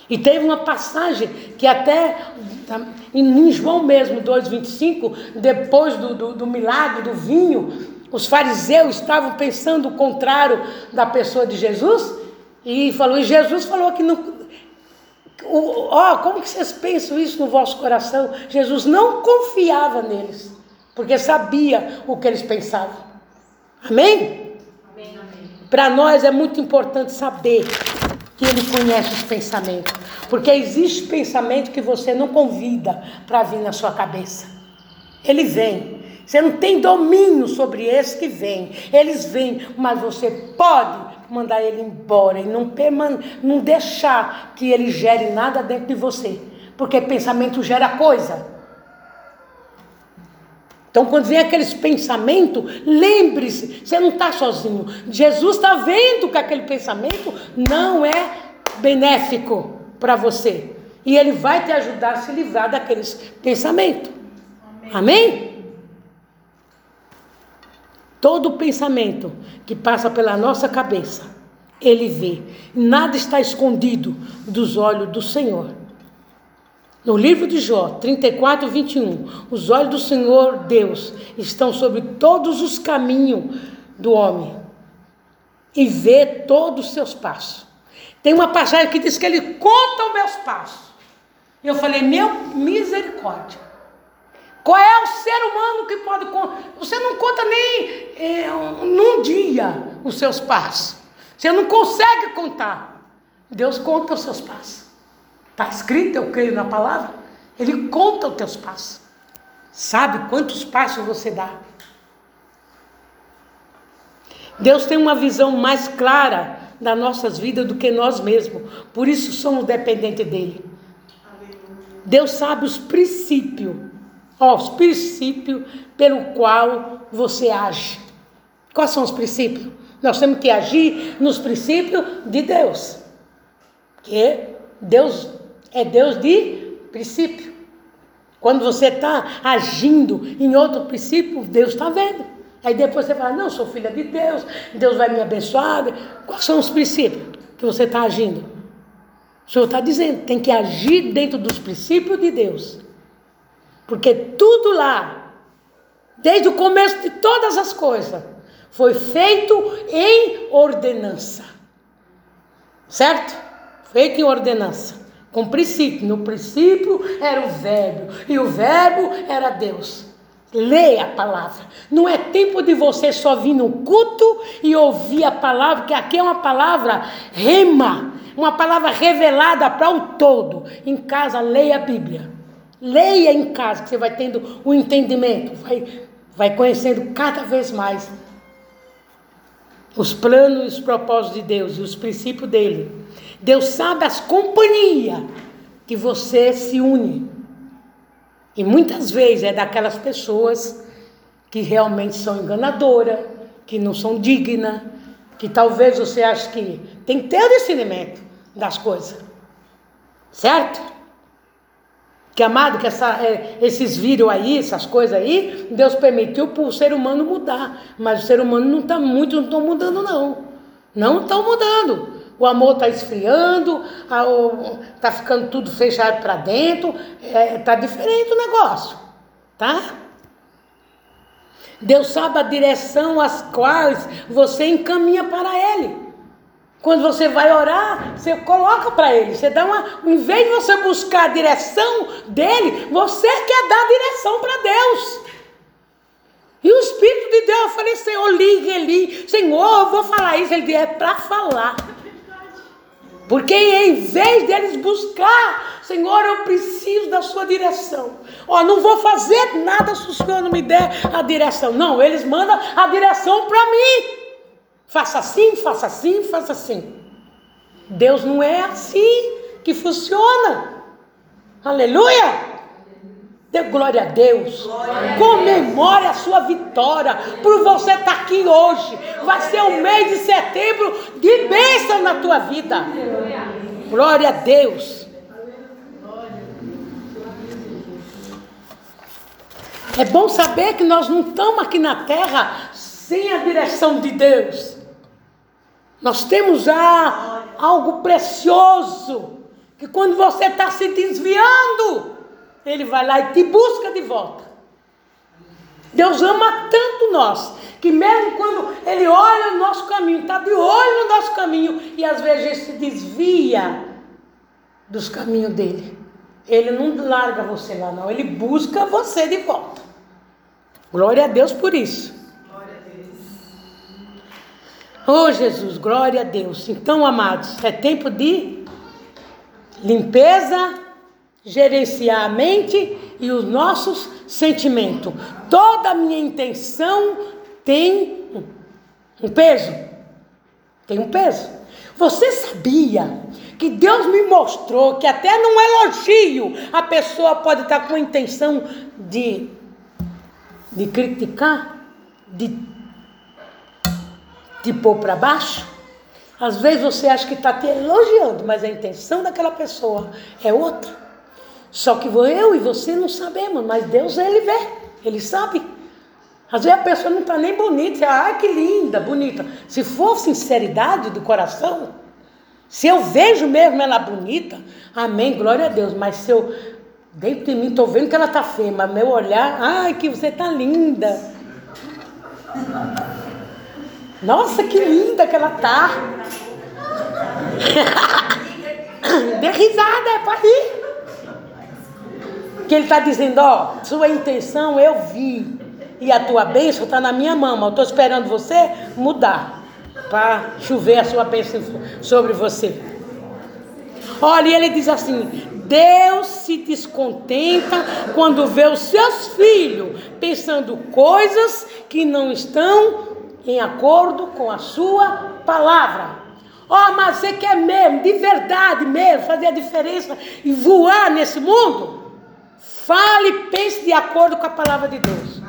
E teve uma passagem que até em João mesmo, 2,25, depois do, do, do milagre do vinho, os fariseus estavam pensando o contrário da pessoa de Jesus e falou, e Jesus falou que não. Ó, oh, como que vocês pensam isso no vosso coração? Jesus não confiava neles, porque sabia o que eles pensavam. Amém? amém, amém. Para nós é muito importante saber que Ele conhece os pensamentos, porque existe pensamento que você não convida para vir na sua cabeça. Ele vem, você não tem domínio sobre esses que vêm. Eles vêm, mas você pode mandar ele embora e não, não deixar que ele gere nada dentro de você. Porque pensamento gera coisa. Então, quando vem aqueles pensamentos, lembre-se, você não está sozinho. Jesus está vendo que aquele pensamento não é benéfico para você. E ele vai te ajudar a se livrar daqueles pensamentos. Amém? Amém? Todo pensamento que passa pela nossa cabeça, ele vê. Nada está escondido dos olhos do Senhor. No livro de Jó, 34, 21, os olhos do Senhor Deus estão sobre todos os caminhos do homem e vê todos os seus passos. Tem uma passagem que diz que ele conta os meus passos. Eu falei, meu misericórdia. Qual é o ser humano que pode contar? Você não conta nem é, num dia os seus passos. Você não consegue contar. Deus conta os seus passos. Está escrito, eu creio na palavra. Ele conta os teus passos. Sabe quantos passos você dá. Deus tem uma visão mais clara das nossas vidas do que nós mesmos. Por isso somos dependentes dele. Deus sabe os princípios, ó, os princípios pelo qual você age. Quais são os princípios? Nós temos que agir nos princípios de Deus. Que Deus é Deus de princípio. Quando você está agindo em outro princípio, Deus está vendo. Aí depois você fala, não, sou filha de Deus, Deus vai me abençoar. Quais são os princípios que você está agindo? O Senhor está dizendo, tem que agir dentro dos princípios de Deus. Porque tudo lá, desde o começo de todas as coisas, foi feito em ordenança. Certo? Feito em ordenança com princípio. No princípio era o Verbo, e o Verbo era Deus. Leia a palavra. Não é tempo de você só vir no culto e ouvir a palavra, que aqui é uma palavra rema, uma palavra revelada para o todo. Em casa, leia a Bíblia. Leia em casa, que você vai tendo o um entendimento, vai, vai conhecendo cada vez mais os planos e os propósitos de Deus e os princípios dele. Deus sabe as companhias que você se une. E muitas vezes é daquelas pessoas que realmente são enganadoras, que não são dignas, que talvez você ache que tem que ter o discernimento das coisas. Certo? Que amado, que essa, é, esses vírus aí, essas coisas aí, Deus permitiu para o ser humano mudar. Mas o ser humano não está muito, não estão mudando, não. Não estão mudando o amor está esfriando, está ficando tudo fechado para dentro, está é, tá diferente o negócio, tá? Deus sabe a direção às quais você encaminha para Ele. Quando você vai orar, você coloca para Ele. Você dá uma. Em vez de você buscar a direção dele, você quer dar a direção para Deus. E o Espírito de Deus, eu falei, Senhor, liga ele. Senhor, eu vou falar isso. Ele disse, é para falar. Porque em vez deles buscar, Senhor, eu preciso da sua direção. Ó, não vou fazer nada se o Senhor não me der a direção. Não, eles mandam a direção para mim. Faça assim, faça assim, faça assim. Deus não é assim que funciona. Aleluia! Dê glória a Deus. Glória Comemore a sua vitória. Por você estar tá aqui hoje. Vai ser o mês de setembro de bênção na tua vida. Glória a Deus. É bom saber que nós não estamos aqui na terra sem a direção de Deus. Nós temos já algo precioso. Que quando você está se desviando, ele vai lá e te busca de volta. Deus ama tanto nós, que mesmo quando Ele olha o nosso caminho, está de olho no nosso caminho, e às vezes a se desvia dos caminhos dele. Ele não larga você lá, não, ele busca você de volta. Glória a Deus por isso. Oh Jesus, glória a Deus. Então, amados, é tempo de limpeza gerenciar a mente e os nossos sentimentos. Toda a minha intenção tem um peso. Tem um peso. Você sabia que Deus me mostrou que até num elogio a pessoa pode estar com a intenção de de criticar, de te pôr para baixo. Às vezes você acha que está te elogiando, mas a intenção daquela pessoa é outra. Só que eu e você não sabemos, mas Deus ele vê, ele sabe. Às vezes a pessoa não está nem bonita, você, ah, que linda, bonita. Se for sinceridade do coração, se eu vejo mesmo ela bonita, amém, glória a Deus. Mas se eu, dentro de mim, estou vendo que ela está feia, mas meu olhar, ai, que você está linda. Nossa, que linda que ela tá. Dê risada, é para rir. Que ele está dizendo, ó, sua intenção eu vi. E a tua bênção está na minha mão. Eu estou esperando você mudar. Para chover a sua bênção sobre você. Olha, e ele diz assim: Deus se descontenta quando vê os seus filhos pensando coisas que não estão em acordo com a sua palavra. Oh, mas você quer mesmo, de verdade mesmo, fazer a diferença e voar nesse mundo? Fale e pense de acordo com a palavra de Deus.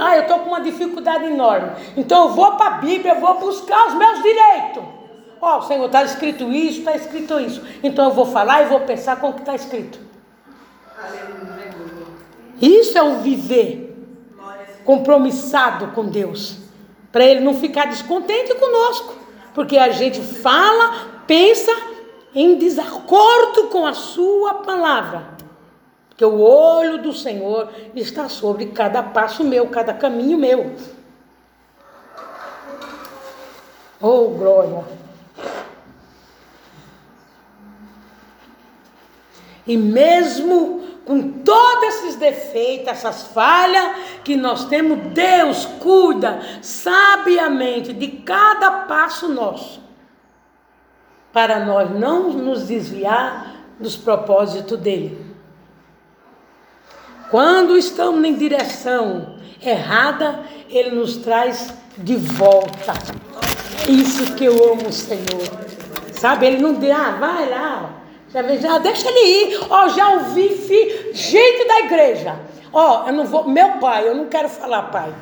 Ah, eu estou com uma dificuldade enorme. Então eu vou para a Bíblia, eu vou buscar os meus direitos. Ó, oh, Senhor, está escrito isso, está escrito isso. Então eu vou falar e vou pensar com o que está escrito. Isso é o viver compromissado com Deus, para ele não ficar descontente conosco, porque a gente fala, pensa em desacordo com a sua palavra. Porque o olho do Senhor está sobre cada passo meu, cada caminho meu. Oh, glória! E mesmo com todos esses defeitos, essas falhas que nós temos, Deus cuida sabiamente de cada passo nosso, para nós não nos desviar dos propósitos dele. Quando estamos em direção errada, ele nos traz de volta. Isso que eu amo, Senhor. Sabe, ele não diz, ah, vai lá, já, já deixa ele ir. Ó, já ouvi fi, gente da igreja. Ó, eu não vou. Meu pai, eu não quero falar, pai.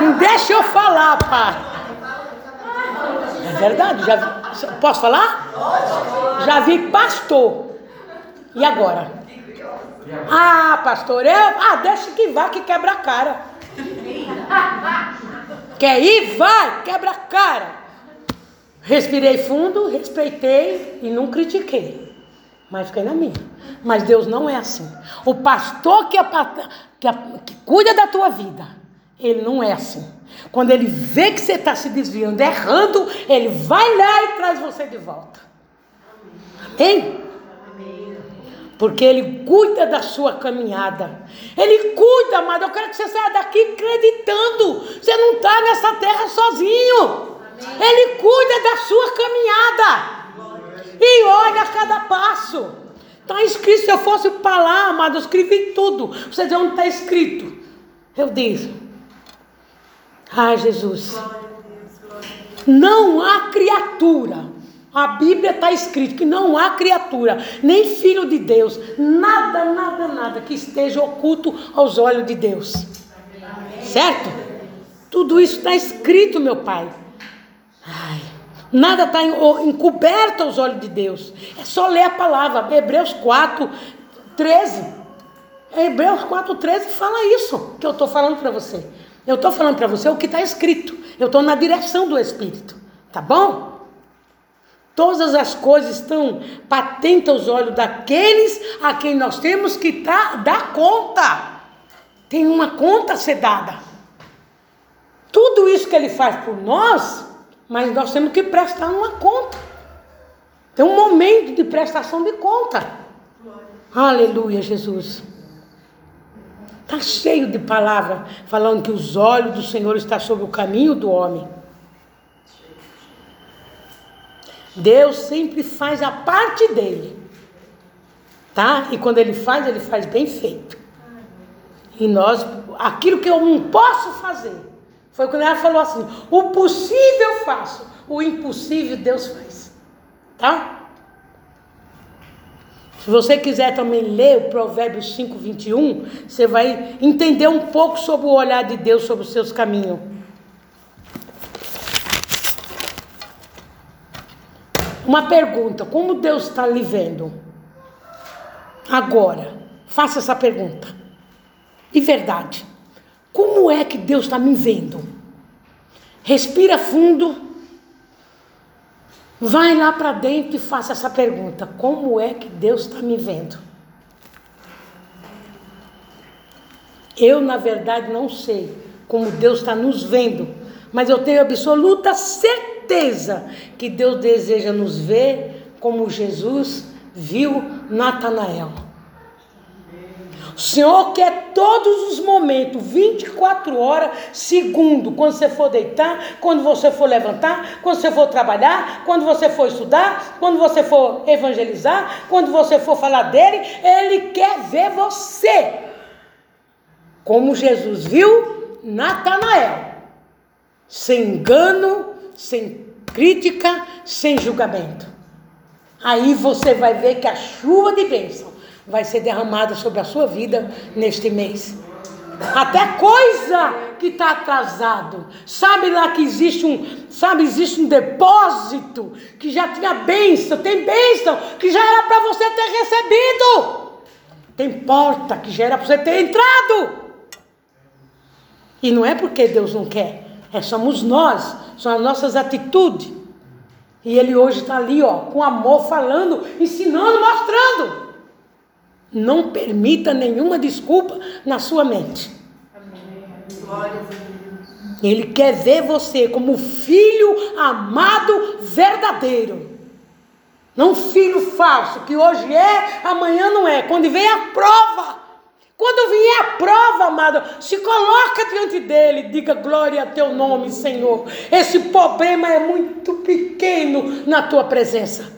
Não deixa eu falar, pai. É verdade. Já, posso falar? Já vi pastor. E agora? Ah, pastor, eu. Ah, deixa que vá, que quebra a cara. Quer ir? Vai, quebra a cara. Respirei fundo, respeitei e não critiquei. Mas fiquei na minha. Mas Deus não é assim. O pastor que, é, que, é, que cuida da tua vida, ele não é assim. Quando ele vê que você está se desviando, errando, ele vai lá e traz você de volta. Amém? Porque ele cuida da sua caminhada. Ele cuida, mas eu quero que você saia daqui acreditando. Você não está nessa terra sozinho. Ele cuida da sua caminhada. E olha a cada passo. Está escrito, se eu fosse lá, amado, eu escrevi tudo. Você diz onde está escrito. Eu disse. Ai, Jesus. Não há criatura. A Bíblia está escrito que não há criatura, nem filho de Deus, nada, nada, nada que esteja oculto aos olhos de Deus. Certo? Tudo isso está escrito, meu Pai. Nada está encoberto aos olhos de Deus. É só ler a palavra. Hebreus 4, 13. Hebreus 4, 13 fala isso que eu estou falando para você. Eu estou falando para você o que está escrito. Eu estou na direção do Espírito. Tá bom? Todas as coisas estão patentes aos olhos daqueles a quem nós temos que tá, dar conta. Tem uma conta a ser dada. Tudo isso que ele faz por nós mas nós temos que prestar uma conta. Tem um momento de prestação de conta. Aleluia, Jesus. Está cheio de palavra falando que os olhos do Senhor estão sobre o caminho do homem. Deus sempre faz a parte dele. Tá? E quando ele faz, ele faz bem feito. E nós, aquilo que eu não posso fazer, foi quando ela falou assim: o possível eu faço, o impossível Deus faz. Tá? Se você quiser também ler o Provérbios 5, 21, você vai entender um pouco sobre o olhar de Deus sobre os seus caminhos. Uma pergunta: como Deus está lhe vendo? Agora, faça essa pergunta. De verdade, como é que Deus está me vendo? Respira fundo. Vai lá para dentro e faça essa pergunta: como é que Deus está me vendo? Eu, na verdade, não sei como Deus está nos vendo, mas eu tenho absoluta certeza que Deus deseja nos ver como Jesus viu Natanael. O Senhor quer todos os momentos, 24 horas, segundo, quando você for deitar, quando você for levantar, quando você for trabalhar, quando você for estudar, quando você for evangelizar, quando você for falar dele, ele quer ver você. Como Jesus viu Natanael, sem engano, sem crítica, sem julgamento. Aí você vai ver que a chuva de bênção vai ser derramada sobre a sua vida neste mês. Até coisa que está atrasado. Sabe lá que existe um, sabe, existe um depósito que já tinha bênção, tem bênção que já era para você ter recebido. Tem porta que já era para você ter entrado. E não é porque Deus não quer, é somos nós, são as nossas atitudes. E ele hoje está ali, ó, com amor, falando, ensinando, mostrando. Não permita nenhuma desculpa na sua mente. Ele quer ver você como filho amado verdadeiro. Não filho falso, que hoje é, amanhã não é. Quando vem a prova, quando vier a prova, amado, se coloca diante dele, diga glória a teu nome, Senhor. Esse problema é muito pequeno na tua presença.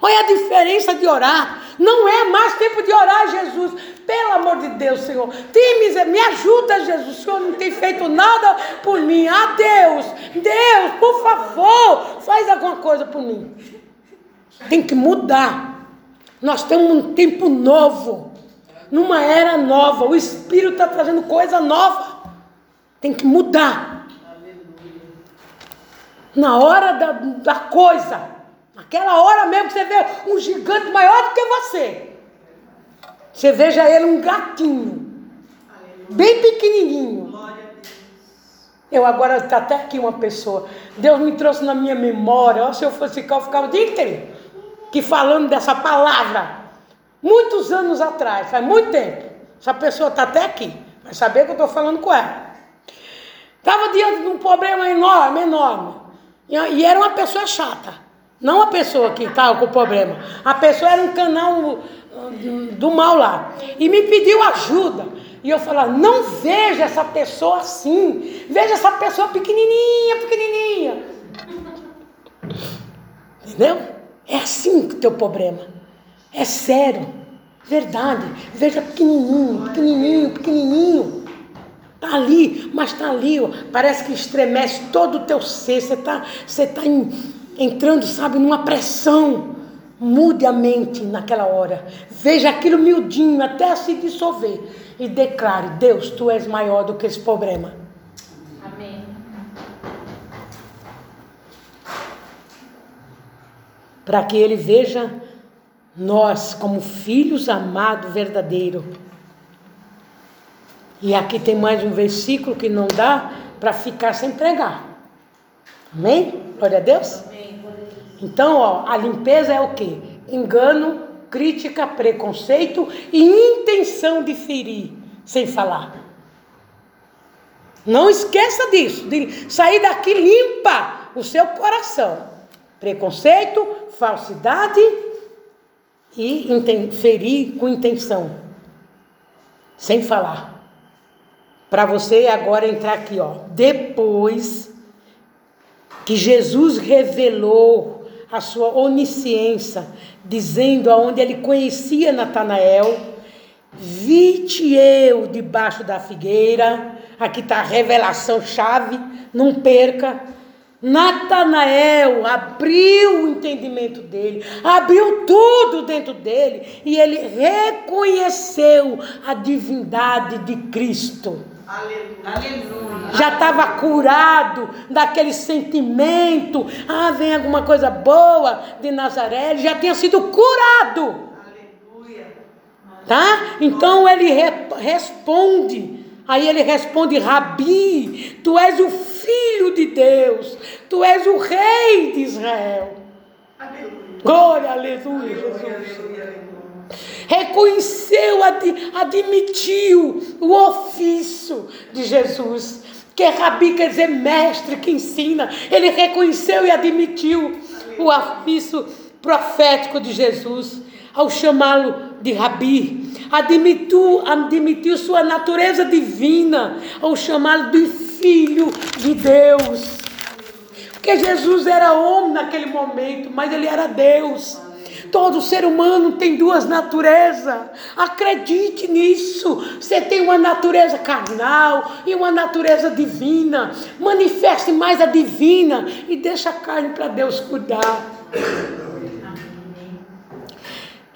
Olha a diferença de orar. Não é mais tempo de orar, Jesus. Pelo amor de Deus, Senhor. Tem me ajuda, Jesus. O Senhor não tem feito nada por mim. Ah, Deus, Deus, por favor, faz alguma coisa por mim. Tem que mudar. Nós temos um tempo novo. Numa era nova. O Espírito está trazendo coisa nova. Tem que mudar. Na hora da, da coisa. Aquela hora mesmo que você vê um gigante maior do que você. Você veja ele um gatinho. Bem pequenininho. Eu agora está até aqui uma pessoa. Deus me trouxe na minha memória. se eu fosse ficar, eu ficava o dia inteiro. Que falando dessa palavra. Muitos anos atrás, faz muito tempo. Essa pessoa está até aqui. Vai saber que eu estou falando com ela. Estava diante de um problema enorme, enorme. E era uma pessoa chata. Não a pessoa que estava com o problema. A pessoa era um canal do mal lá. E me pediu ajuda. E eu falava, não veja essa pessoa assim. Veja essa pessoa pequenininha, pequenininha. Entendeu? É assim o teu problema. É sério. Verdade. Veja pequenininho, pequenininho, pequenininho. Está ali, mas está ali. Ó. Parece que estremece todo o teu ser. Você está tá em entrando, sabe, numa pressão. Mude a mente naquela hora. Veja aquilo miudinho até se dissolver. E declare: Deus, tu és maior do que esse problema. Amém. Para que ele veja nós como filhos amados verdadeiro. E aqui tem mais um versículo que não dá para ficar sem pregar. Amém? Glória a Deus. Então, ó, a limpeza é o quê? Engano, crítica, preconceito e intenção de ferir, sem falar. Não esqueça disso, de sair daqui limpa o seu coração. Preconceito, falsidade e ferir com intenção, sem falar. Para você agora entrar aqui, ó. Depois que Jesus revelou a sua onisciência, dizendo aonde ele conhecia Natanael, vi-te eu debaixo da figueira, aqui está a revelação chave, não perca, Natanael abriu o entendimento dele, abriu tudo dentro dele e ele reconheceu a divindade de Cristo. Aleluia. Já estava curado daquele sentimento. Ah, vem alguma coisa boa de Nazaré. Ele já tinha sido curado. Aleluia. Tá? Então ele re- responde. Aí ele responde: Rabi, tu és o filho de Deus, tu és o rei de Israel. Aleluia. Glória, aleluia, Jesus. Aleluia. Aleluia. Reconheceu, ad- admitiu o ofício de Jesus. Que Rabi quer dizer mestre que ensina. Ele reconheceu e admitiu o ofício profético de Jesus ao chamá-lo de Rabi. Admitiu, admitiu sua natureza divina ao chamá-lo de filho de Deus. Porque Jesus era homem naquele momento, mas ele era Deus. Todo ser humano tem duas naturezas. Acredite nisso. Você tem uma natureza carnal e uma natureza divina. Manifeste mais a divina e deixa a carne para Deus cuidar.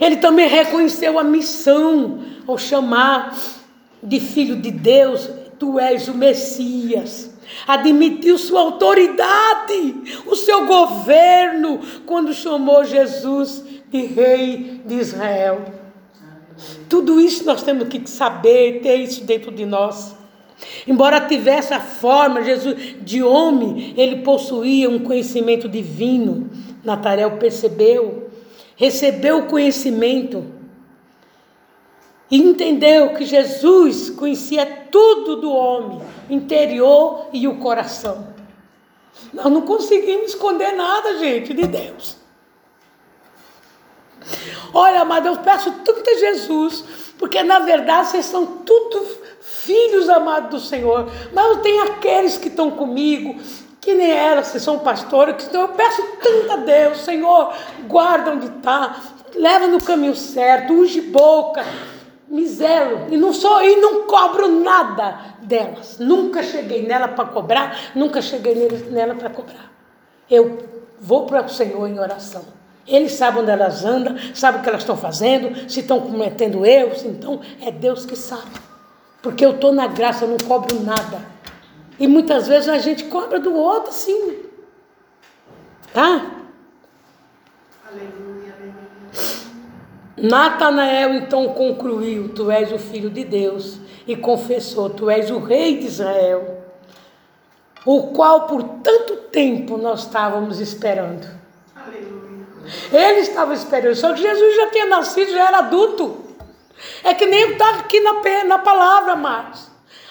Ele também reconheceu a missão ao chamar de filho de Deus, tu és o Messias. Admitiu sua autoridade, o seu governo, quando chamou Jesus de rei de Israel. Tudo isso nós temos que saber, ter isso dentro de nós. Embora tivesse a forma Jesus de homem, ele possuía um conhecimento divino. Natanael percebeu, recebeu o conhecimento e entendeu que Jesus conhecia tudo do homem, interior e o coração. Nós não conseguimos esconder nada, gente, de Deus. Olha, mas eu peço tanto a Jesus, porque na verdade vocês são tudo filhos amados do Senhor. Mas tem aqueles que estão comigo, que nem elas, que são pastores, que eu peço tanto a Deus, Senhor, guarda onde está, leva no caminho certo, unge boca, zelo, e não sou, e não cobro nada delas. Nunca cheguei nela para cobrar, nunca cheguei nela para cobrar. Eu vou para o Senhor em oração. Ele sabe onde elas andam, sabe o que elas estão fazendo, se estão cometendo erros, então é Deus que sabe. Porque eu estou na graça, eu não cobro nada. E muitas vezes a gente cobra do outro, sim. Tá? Aleluia. Aleluia. Natanael então concluiu: Tu és o filho de Deus, e confessou: Tu és o rei de Israel, o qual por tanto tempo nós estávamos esperando. Aleluia. Ele estava esperando, só que Jesus já tinha nascido, já era adulto. É que nem está aqui na, na palavra, Marcos.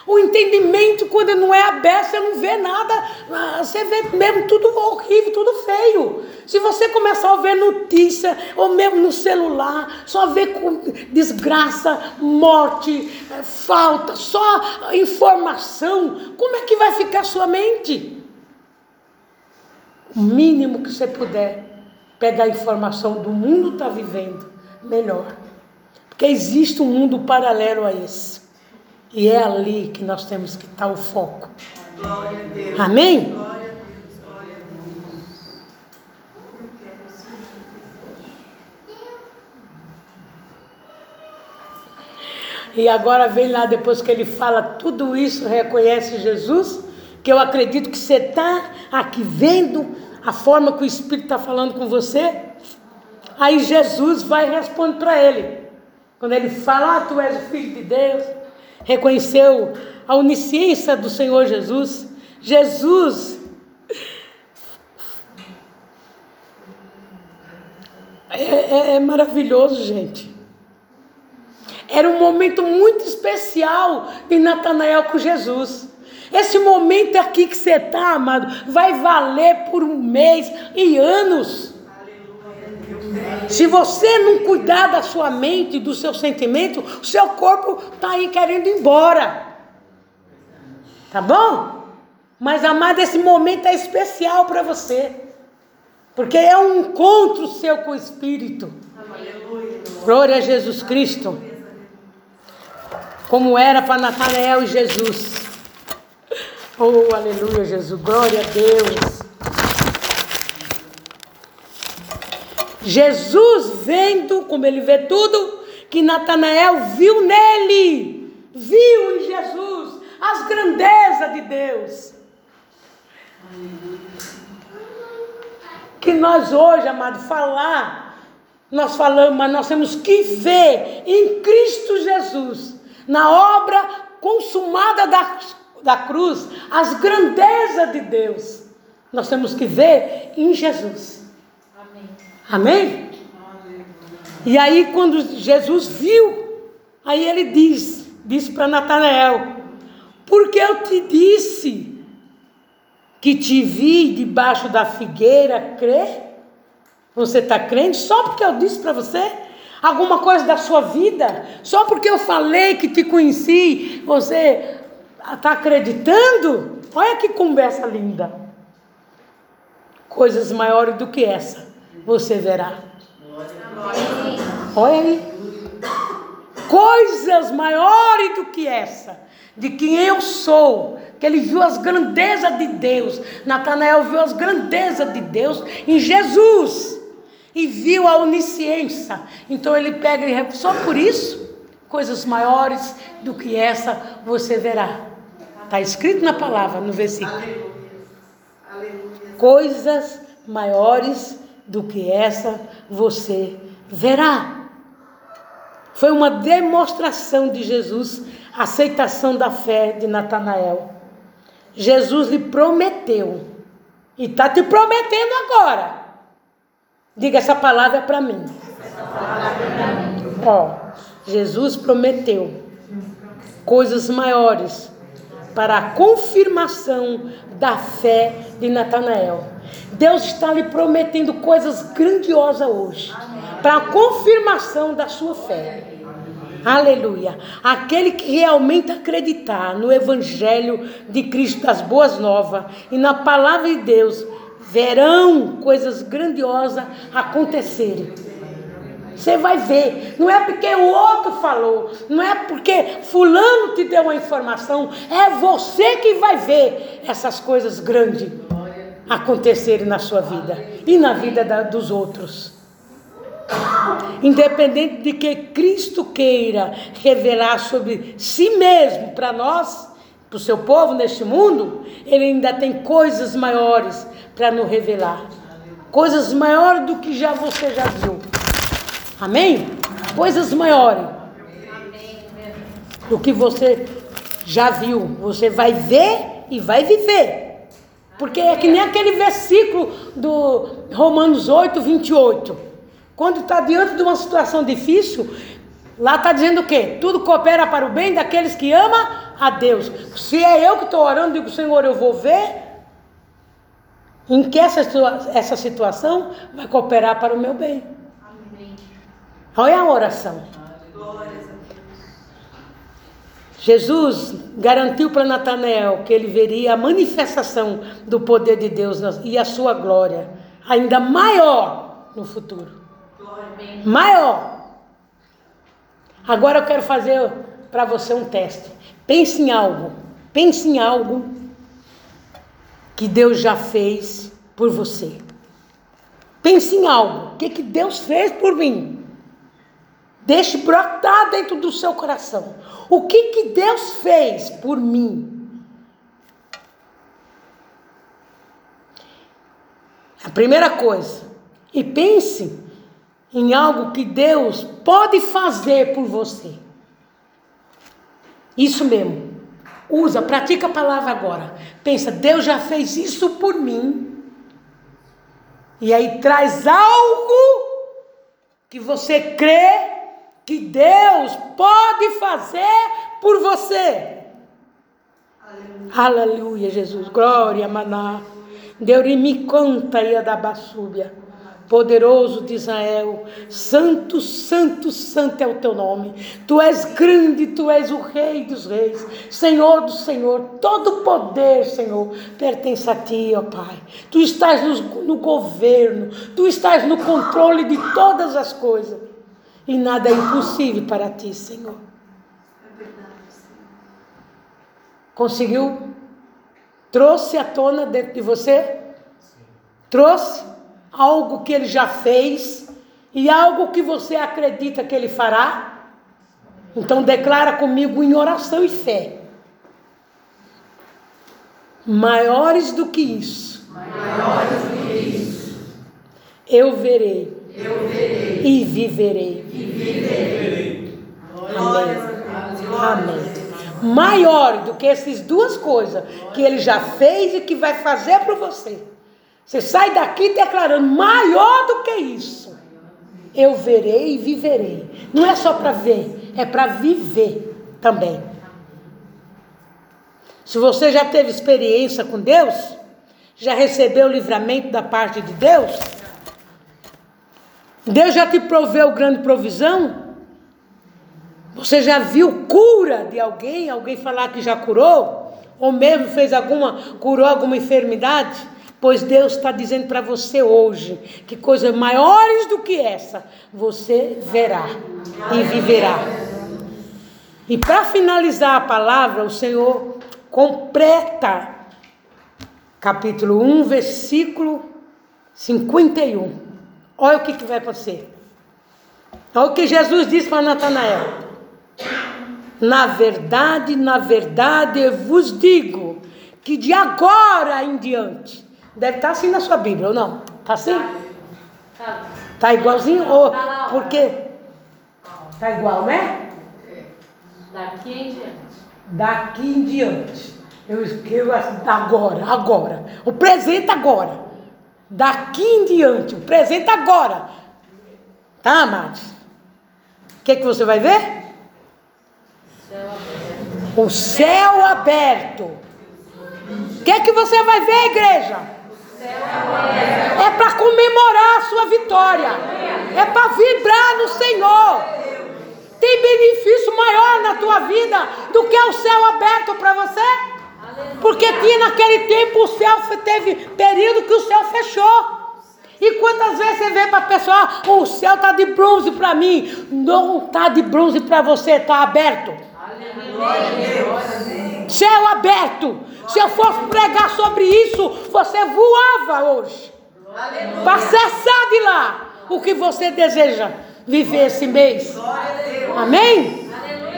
O entendimento, quando não é aberto, você não vê nada, ah, você vê mesmo tudo horrível, tudo feio. Se você começar a ver notícia, ou mesmo no celular, só com desgraça, morte, eh, falta, só informação, como é que vai ficar sua mente? O mínimo que você puder pegar a informação do mundo está vivendo, melhor. Porque existe um mundo paralelo a esse. E é ali que nós temos que estar o foco. Amém? E agora vem lá, depois que ele fala tudo isso, reconhece Jesus, que eu acredito que você está aqui vendo a forma que o Espírito está falando com você. Aí Jesus vai e responde para ele. Quando ele fala, ah, tu és o Filho de Deus, reconheceu a onisciência do Senhor Jesus. Jesus é, é- é maravilhoso, gente. Era um momento muito especial de Natanael com Jesus. Esse momento aqui que você está, amado, vai valer por um mês e anos. Se você não cuidar da sua mente, do seu sentimento, o seu corpo está aí querendo ir embora. Tá bom? Mas, amado, esse momento é especial para você. Porque é um encontro seu com o Espírito. Glória a Jesus Cristo. Como era para Natanael e Jesus. Oh, aleluia, Jesus, glória a Deus. Jesus vendo, como ele vê tudo, que Natanael viu nele, viu em Jesus as grandezas de Deus. Que nós hoje, amado, falar, nós falamos, mas nós temos que ver em Cristo Jesus, na obra consumada da da cruz, as grandezas de Deus. Nós temos que ver em Jesus. Amém? E aí, quando Jesus viu, aí ele diz, disse para Natanael: Porque eu te disse que te vi debaixo da figueira, crê? Você está crente só porque eu disse para você? Alguma coisa da sua vida? Só porque eu falei que te conheci, você está acreditando? Olha que conversa linda. Coisas maiores do que essa você verá. Olha aí. Coisas maiores do que essa, de quem eu sou, que ele viu as grandezas de Deus. Natanael viu as grandezas de Deus em Jesus e viu a onisciência. Então ele pega e só por isso, coisas maiores do que essa você verá. Está escrito na palavra, no versículo. Aleluia. Aleluia. Coisas maiores do que essa você verá. Foi uma demonstração de Jesus, a aceitação da fé de Natanael. Jesus lhe prometeu, e está te prometendo agora. Diga essa palavra para mim. Ó, Jesus prometeu coisas maiores para a confirmação da fé de Natanael. Deus está lhe prometendo coisas grandiosas hoje, para a confirmação da sua fé. Aleluia. Aquele que realmente acreditar no Evangelho de Cristo, das Boas Novas e na palavra de Deus, verão coisas grandiosas acontecerem. Você vai ver, não é porque o outro falou, não é porque fulano te deu uma informação, é você que vai ver essas coisas grandes acontecerem na sua vida e na vida da, dos outros. Independente de que Cristo queira revelar sobre si mesmo para nós, para o seu povo neste mundo, Ele ainda tem coisas maiores para nos revelar. Coisas maiores do que já você já viu. Amém? Coisas maiores do que você já viu. Você vai ver e vai viver. Porque é que nem aquele versículo do Romanos 8, 28. Quando está diante de uma situação difícil, lá está dizendo o quê? Tudo coopera para o bem daqueles que amam a Deus. Se é eu que estou orando, digo, Senhor, eu vou ver em que essa, essa situação vai cooperar para o meu bem. Olha a oração. Jesus garantiu para Natanael que ele veria a manifestação do poder de Deus e a sua glória ainda maior no futuro. Maior. Agora eu quero fazer para você um teste. Pense em algo. Pense em algo que Deus já fez por você. Pense em algo. O que, que Deus fez por mim? Deixe brotar dentro do seu coração. O que, que Deus fez por mim? A primeira coisa. E pense em algo que Deus pode fazer por você. Isso mesmo. Usa, pratica a palavra agora. Pensa, Deus já fez isso por mim. E aí traz algo que você crê que Deus pode fazer por você. Aleluia, Aleluia Jesus. Glória, maná. Deurimi canta e adabasúbia. Poderoso de Israel, Santo, Santo, Santo é o teu nome. Tu és grande, tu és o Rei dos Reis, Senhor do Senhor. Todo poder, Senhor, pertence a ti, ó Pai. Tu estás no, no governo, tu estás no controle de todas as coisas e nada é impossível para ti, Senhor. Conseguiu? Trouxe à tona dentro de você? Trouxe algo que ele já fez e algo que você acredita que ele fará, então declara comigo em oração e fé. Maiores do que isso. Maiores do que isso. Eu verei. Eu verei. E viverei. E viverei. Amém. Amém. Maior do que essas duas coisas que ele já fez e que vai fazer para você. Você sai daqui declarando maior do que isso. Eu verei e viverei. Não é só para ver, é para viver também. Se você já teve experiência com Deus, já recebeu o livramento da parte de Deus, Deus já te proveu grande provisão. Você já viu cura de alguém? Alguém falar que já curou? Ou mesmo fez alguma, curou alguma enfermidade? Pois Deus está dizendo para você hoje que coisas maiores do que essa você verá e viverá. E para finalizar a palavra, o Senhor completa capítulo 1, versículo 51. Olha o que, que vai acontecer. Olha o que Jesus disse para Natanael. Na verdade, na verdade, eu vos digo que de agora em diante, deve estar assim na sua Bíblia ou não? Está assim? Está igualzinho? Ou, por quê? Está igual, né? Daqui em diante. Daqui em diante. Eu escrevo assim, agora, agora. O presente agora. Daqui em diante. O presente agora. Tá, amados? O que, que você vai ver? O céu aberto. O que, que você vai ver, igreja? É para comemorar a sua vitória. É para vibrar no Senhor. Tem benefício maior na tua vida do que o céu aberto para você? Porque tinha naquele tempo o céu teve período que o céu fechou. E quantas vezes você vê para a pessoa, o céu está de bronze para mim, não está de bronze para você, está aberto. Céu aberto. Se eu fosse pregar sobre isso, você voava hoje. Para cessar de lá o que você deseja viver esse mês. Amém?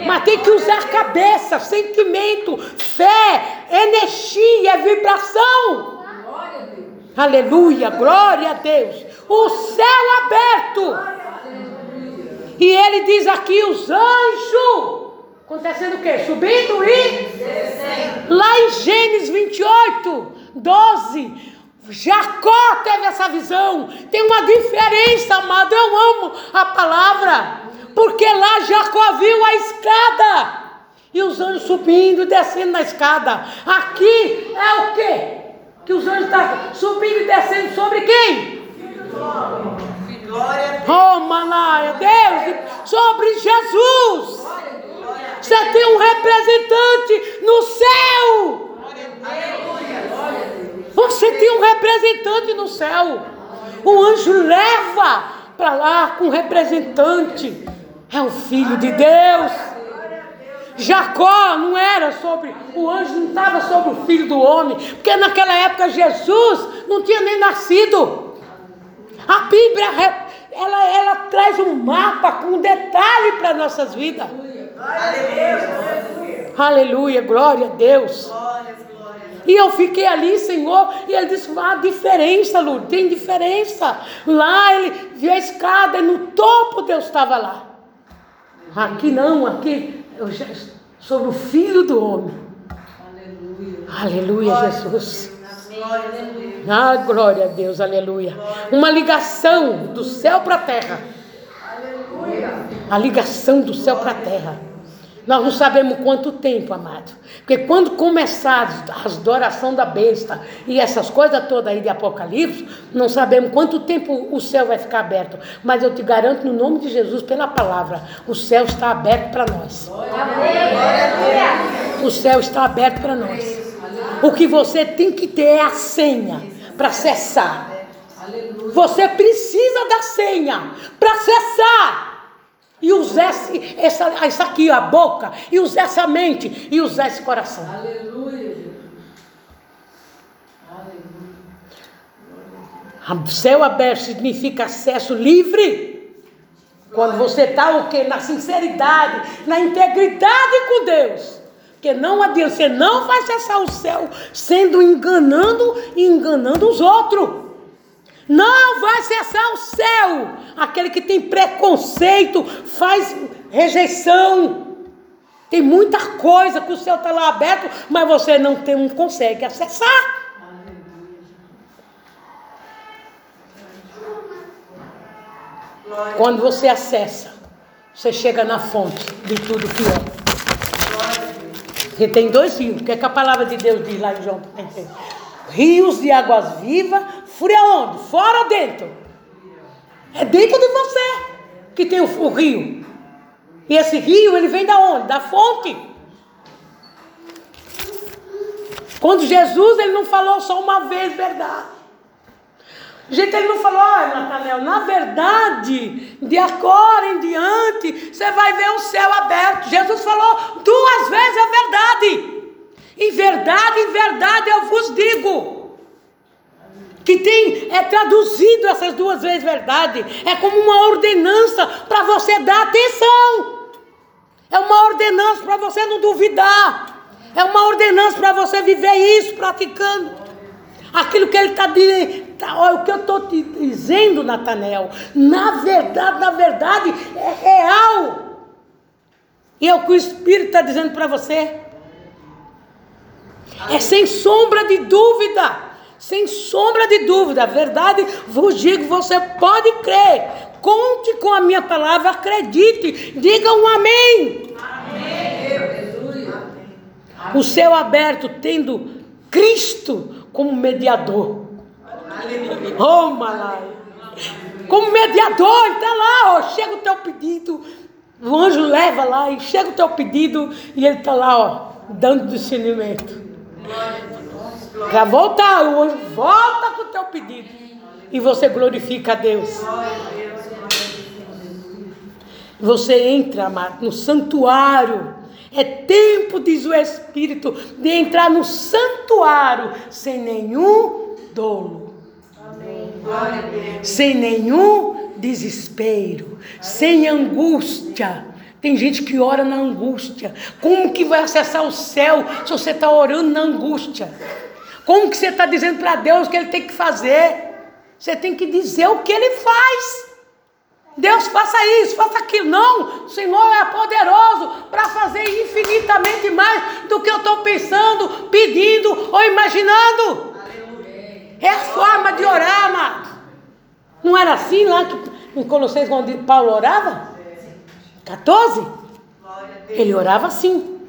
Mas tem que usar cabeça, sentimento, fé, energia, vibração. Aleluia, glória a Deus. O céu aberto. E ele diz aqui: os anjos. Acontecendo o quê? Subindo e. Lá em Gênesis 28, 12. Jacó teve essa visão. Tem uma diferença, amado. Eu amo a palavra. Porque lá Jacó viu a escada. E os anjos subindo e descendo na escada. Aqui é o quê? Que os anjos estão subindo e descendo sobre quem? Oh, Manaia, Deus, sobre Jesus. Você tem um representante no céu. Você tem um representante no céu. O anjo leva para lá com um representante. É o filho de Deus. Jacó não era sobre, o anjo não estava sobre o filho do homem, porque naquela época Jesus não tinha nem nascido. A Bíblia, ela, ela traz um mapa com um detalhe para nossas vidas. Aleluia. Aleluia, glória a Deus. E eu fiquei ali, Senhor, e ele disse: ah, diferença, Lourdes, tem diferença. Lá ele viu a escada e no topo Deus estava lá. Aqui não, aqui eu sobre o Filho do Homem. Aleluia, aleluia Jesus. Ah, glória a Deus, aleluia. Uma ligação do céu para a terra. A ligação do céu para a terra. Nós não sabemos quanto tempo, amado. Porque quando começar a adoração da besta e essas coisas todas aí de Apocalipse, não sabemos quanto tempo o céu vai ficar aberto. Mas eu te garanto, no nome de Jesus, pela palavra, o céu está aberto para nós. O céu está aberto para nós. O que você tem que ter é a senha para acessar. Você precisa da senha para acessar e usar esse, essa, essa aqui, a boca, e usar essa mente, e usar esse coração. Aleluia. Aleluia. Céu aberto significa acesso livre. Quando você está o quê? Na sinceridade, na integridade com Deus. Porque não adianta, você não vai acessar o céu sendo enganando e enganando os outros. Não vai acessar o céu aquele que tem preconceito, faz rejeição. Tem muita coisa que o céu está lá aberto, mas você não, tem, não consegue acessar. Quando você acessa, você chega na fonte de tudo que é. Porque tem dois rios. O que, é que a palavra de Deus diz lá em João? Rios de águas vivas, fria onde? Fora ou dentro? É dentro de você que tem o, o rio. E esse rio, ele vem da onde? Da fonte. Quando Jesus, ele não falou só uma vez verdade. Gente, ele não falou, olha, Natanel, na verdade, de agora em diante, você vai ver o céu aberto. Jesus falou duas vezes a verdade. Em verdade, em verdade eu vos digo. Que tem é traduzido essas duas vezes verdade. É como uma ordenança para você dar atenção. É uma ordenança para você não duvidar. É uma ordenança para você viver isso praticando. Aquilo que ele está dizendo, tá, olha, o que eu estou te dizendo, Natanel, na verdade, na verdade, é real. E é o que o Espírito está dizendo para você. É sem sombra de dúvida. Sem sombra de dúvida. A verdade vos digo, você pode crer. Conte com a minha palavra, acredite. Diga um amém. Amém. O céu aberto, tendo Cristo como mediador. Oh, Malai. Como mediador, está lá, ó, chega o teu pedido. O anjo leva lá e chega o teu pedido e ele está lá, ó, dando discernimento. Para voltar, o anjo volta com o teu pedido. E você glorifica a Deus. Você entra, amado, no santuário é tempo, diz o Espírito, de entrar no santuário sem nenhum dolo. Sem nenhum desespero, sem angústia. Tem gente que ora na angústia. Como que vai acessar o céu se você está orando na angústia? Como que você está dizendo para Deus o que Ele tem que fazer? Você tem que dizer o que Ele faz. Deus faça isso, faça aquilo. Não, o Senhor é poderoso para fazer infinitamente mais do que eu estou pensando, pedindo ou imaginando. É a forma de orar, amado. Não era assim lá que, em Colossenses, quando Paulo orava? 14? Ele orava assim.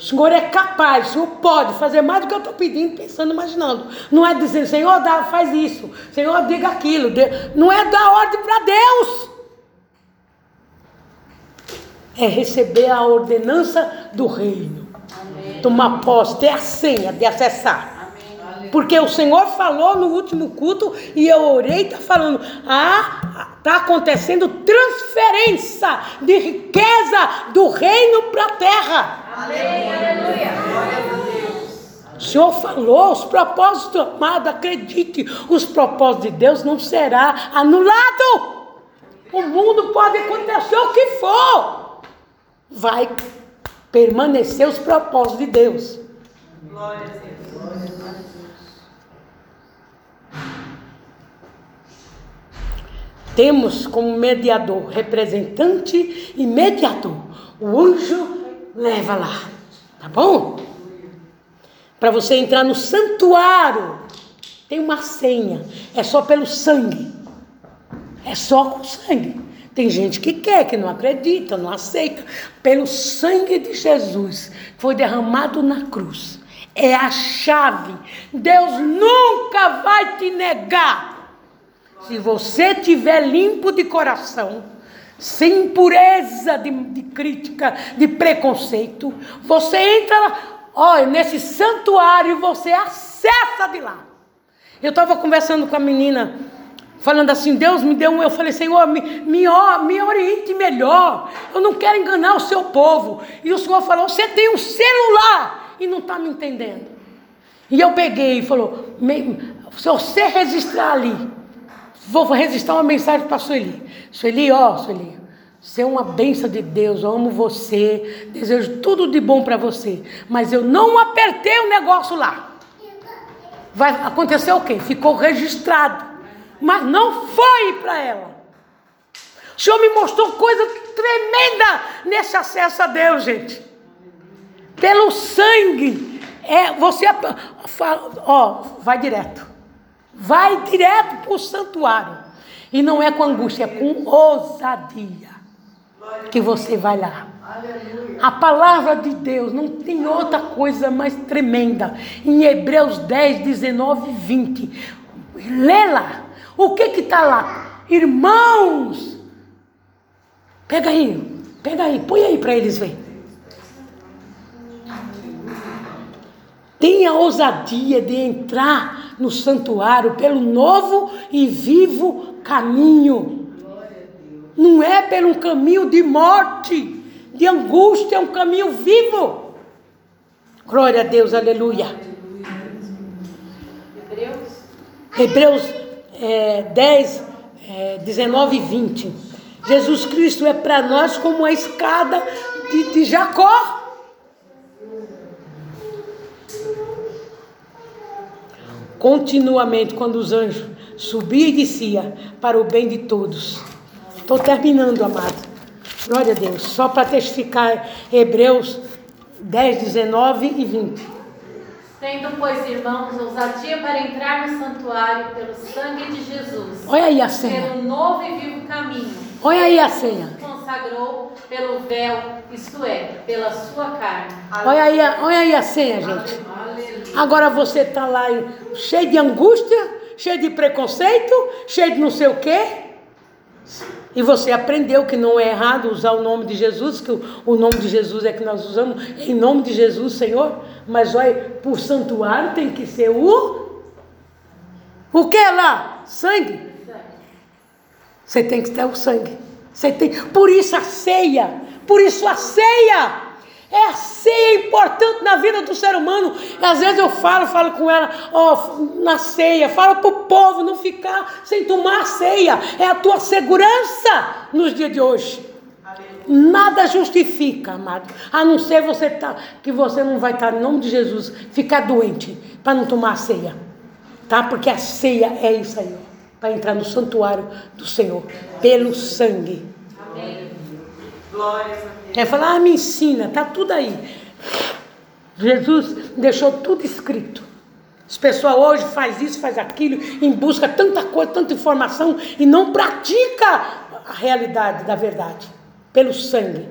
O Senhor é capaz, o Senhor pode fazer mais do que eu estou pedindo, pensando, imaginando. Não é dizer, Senhor, dá, faz isso. Senhor, diga aquilo. Não é dar ordem para Deus é receber a ordenança do reino. Amém. Tomar posse, ter a senha de acessar. Porque o Senhor falou no último culto e eu orei, está falando, ah, está acontecendo transferência de riqueza do reino para a terra. O Senhor falou, os propósitos, amado, acredite, os propósitos de Deus não será anulado. O mundo pode acontecer o que for vai permanecer os propósitos de Deus. Glória a Deus. Temos como mediador, representante e mediador. O anjo leva lá, tá bom? Para você entrar no santuário, tem uma senha. É só pelo sangue. É só com sangue. Tem gente que quer, que não acredita, não aceita. Pelo sangue de Jesus, que foi derramado na cruz. É a chave. Deus nunca vai te negar. Se você tiver limpo de coração, sem impureza de, de crítica, de preconceito, você entra olha, nesse santuário você acessa de lá. Eu estava conversando com a menina falando assim, Deus me deu um. Eu falei, Senhor, me, me, me oriente melhor. Eu não quero enganar o seu povo. E o Senhor falou: Você tem um celular e não está me entendendo. E eu peguei e falou: Se você registrar ali, vou registrar uma mensagem para Sueli. Sueli, ó, Sueli, Ser uma benção de Deus, eu amo você, desejo tudo de bom para você, mas eu não apertei o negócio lá. Vai acontecer o quê? Ficou registrado, mas não foi para ela. O Senhor me mostrou coisa tremenda nesse acesso a Deus, gente. Pelo sangue, é você ó, vai direto. Vai direto para o santuário. E não é com angústia, é com ousadia que você vai lá. A palavra de Deus não tem outra coisa mais tremenda. Em Hebreus 10, 19 e 20. Lê lá. O que que está lá? Irmãos. Pega aí. Pega aí. Põe aí para eles verem. Tenha ousadia de entrar no santuário pelo novo e vivo caminho. Não é pelo caminho de morte, de angústia, é um caminho vivo. Glória a Deus, aleluia. Hebreus, Hebreus é, 10, é, 19 e 20. Jesus Cristo é para nós como a escada de, de Jacó. Continuamente quando os anjos subiam e desciam para o bem de todos. Estou terminando, amado. Glória a Deus. Só para testificar Hebreus 10, 19 e 20. Tendo, pois, irmãos, ousadia para entrar no santuário pelo sangue de Jesus. Olha aí a senha. Pelo novo e vivo caminho. Olha aí a senha. Consagrou pelo véu, isto é, pela sua carne. Olha aí, olha aí a senha, gente. Agora você está lá cheio de angústia, cheio de preconceito, cheio de não sei o quê. E você aprendeu que não é errado usar o nome de Jesus, que o, nome de Jesus é que nós usamos, em nome de Jesus, Senhor. Mas olha, por santuário tem que ser o. O que lá? Sangue. Você tem que ter o sangue. Você tem, por isso a ceia. Por isso a ceia. É a ceia importante na vida do ser humano. Às vezes eu falo, falo com ela, ó, na ceia, falo para o povo não ficar sem tomar a ceia. É a tua segurança nos dias de hoje. Nada justifica, amado, a não ser você tá, que você não vai estar, em nome de Jesus, ficar doente para não tomar a ceia. Tá? Porque a ceia é isso aí, para entrar no santuário do Senhor, pelo sangue. Amém. Glórias a É falar, ah, me ensina, está tudo aí. Jesus deixou tudo escrito. As pessoas hoje faz isso, faz aquilo, em busca tanta coisa, tanta informação e não pratica a realidade da verdade pelo sangue.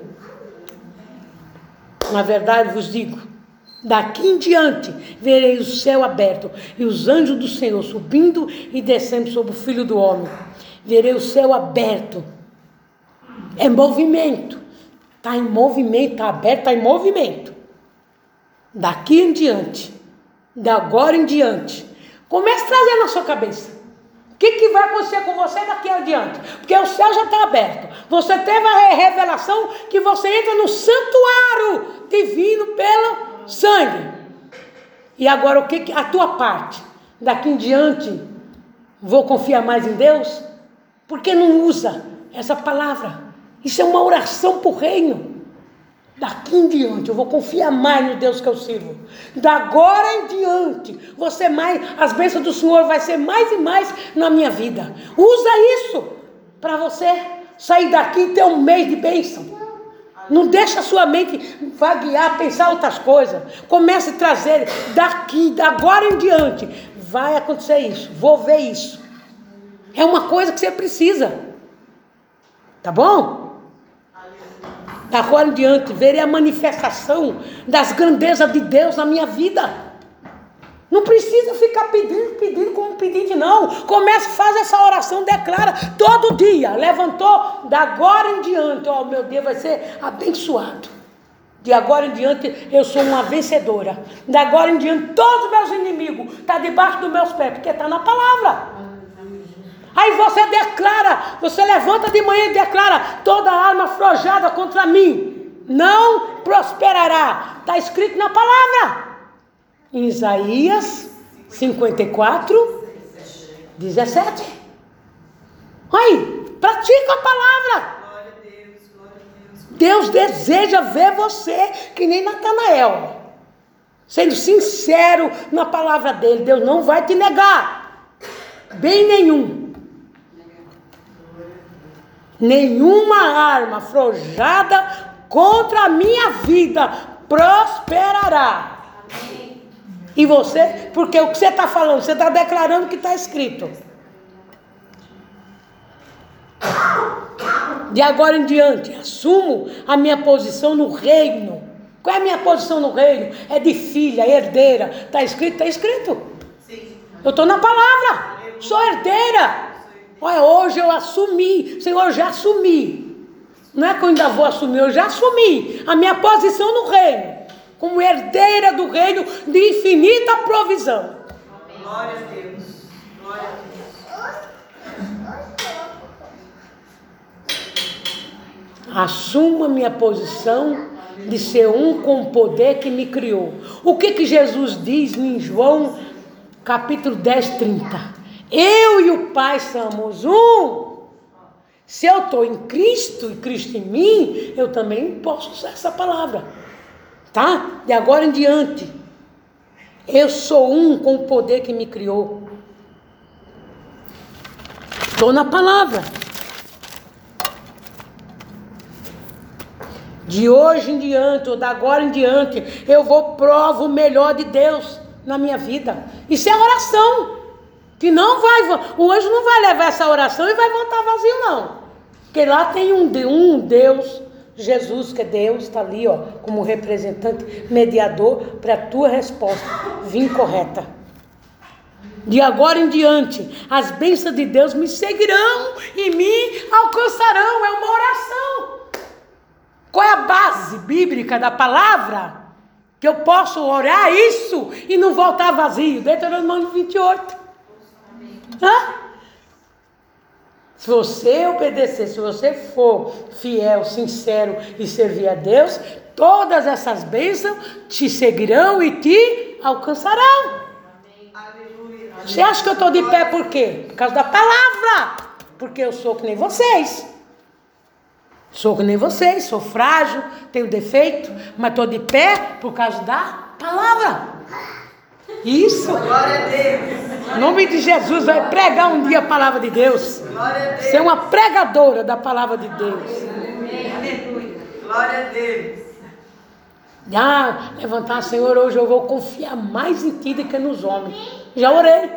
Na verdade vos digo, daqui em diante verei o céu aberto e os anjos do Senhor subindo e descendo sobre o Filho do Homem. Verei o céu aberto. É movimento. Está em movimento, está aberto, está em movimento. Daqui em diante, de agora em diante, comece a trazer na sua cabeça. O que, que vai acontecer com você daqui em diante? Porque o céu já está aberto. Você teve a revelação que você entra no santuário divino pelo sangue. E agora o que, que a tua parte? Daqui em diante, vou confiar mais em Deus? Porque não usa essa palavra? Isso é uma oração para o reino. Daqui em diante, eu vou confiar mais no Deus que eu sirvo. Da agora em diante, você mais, as bênçãos do Senhor vai ser mais e mais na minha vida. Usa isso para você sair daqui e ter um mês de bênção. Não deixa a sua mente vaguear, pensar outras coisas. Comece a trazer daqui, da agora em diante. Vai acontecer isso, vou ver isso. É uma coisa que você precisa. Tá bom? Da agora em diante, verei a manifestação das grandezas de Deus na minha vida. Não precisa ficar pedindo, pedindo como pedinte, não. Comece, faz essa oração, declara todo dia. Levantou, da agora em diante, ó, meu Deus vai ser abençoado. De agora em diante, eu sou uma vencedora. Da agora em diante, todos os meus inimigos estão tá debaixo dos meus pés, porque está na palavra. Aí você declara, você levanta de manhã e declara: toda arma forjada contra mim não prosperará. Está escrito na palavra. Em Isaías 54, 17. Aí, pratica a palavra. Deus deseja ver você, que nem Natanael. Sendo sincero na palavra dele, Deus não vai te negar. Bem nenhum. Nenhuma arma forjada contra a minha vida prosperará. E você, porque o que você está falando, você está declarando o que está escrito. De agora em diante, assumo a minha posição no reino. Qual é a minha posição no reino? É de filha, herdeira. Está escrito? Está escrito. Eu estou na palavra. Sou herdeira. Olha, hoje eu assumi. Senhor, eu já assumi. Não é que eu ainda vou assumir, eu já assumi a minha posição no reino. Como herdeira do reino de infinita provisão. Glória a Deus. Glória a Deus. Assumo a minha posição de ser um com o poder que me criou. O que que Jesus diz em João capítulo 10, 30? Eu e o Pai somos um. Se eu estou em Cristo e Cristo em mim, eu também posso usar essa palavra. Tá? De agora em diante. Eu sou um com o poder que me criou. Estou na palavra. De hoje em diante, ou da agora em diante, eu vou provar o melhor de Deus na minha vida. Isso é oração. Que não vai, o anjo não vai levar essa oração e vai voltar vazio, não. Porque lá tem um, um Deus, Jesus, que é Deus, está ali, ó, como representante, mediador, para a tua resposta vir correta. De agora em diante, as bênçãos de Deus me seguirão e me alcançarão. É uma oração. Qual é a base bíblica da palavra? Que eu posso orar isso e não voltar vazio. Deuteronômio 28. Hã? Se você obedecer, se você for fiel, sincero e servir a Deus, todas essas bênçãos te seguirão e te alcançarão. Você acha que eu estou de pé por quê? Por causa da palavra. Porque eu sou que nem vocês. Sou que nem vocês, sou frágil, tenho defeito, mas estou de pé por causa da palavra. Isso. Glória a Deus. Em nome de Jesus, vai pregar um dia a palavra de Deus. Glória a Deus. Ser uma pregadora da palavra de Deus. Aleluia. Glória a Deus. Ah, levantar, Senhor, hoje eu vou confiar mais em Ti do que nos homens. Já orei.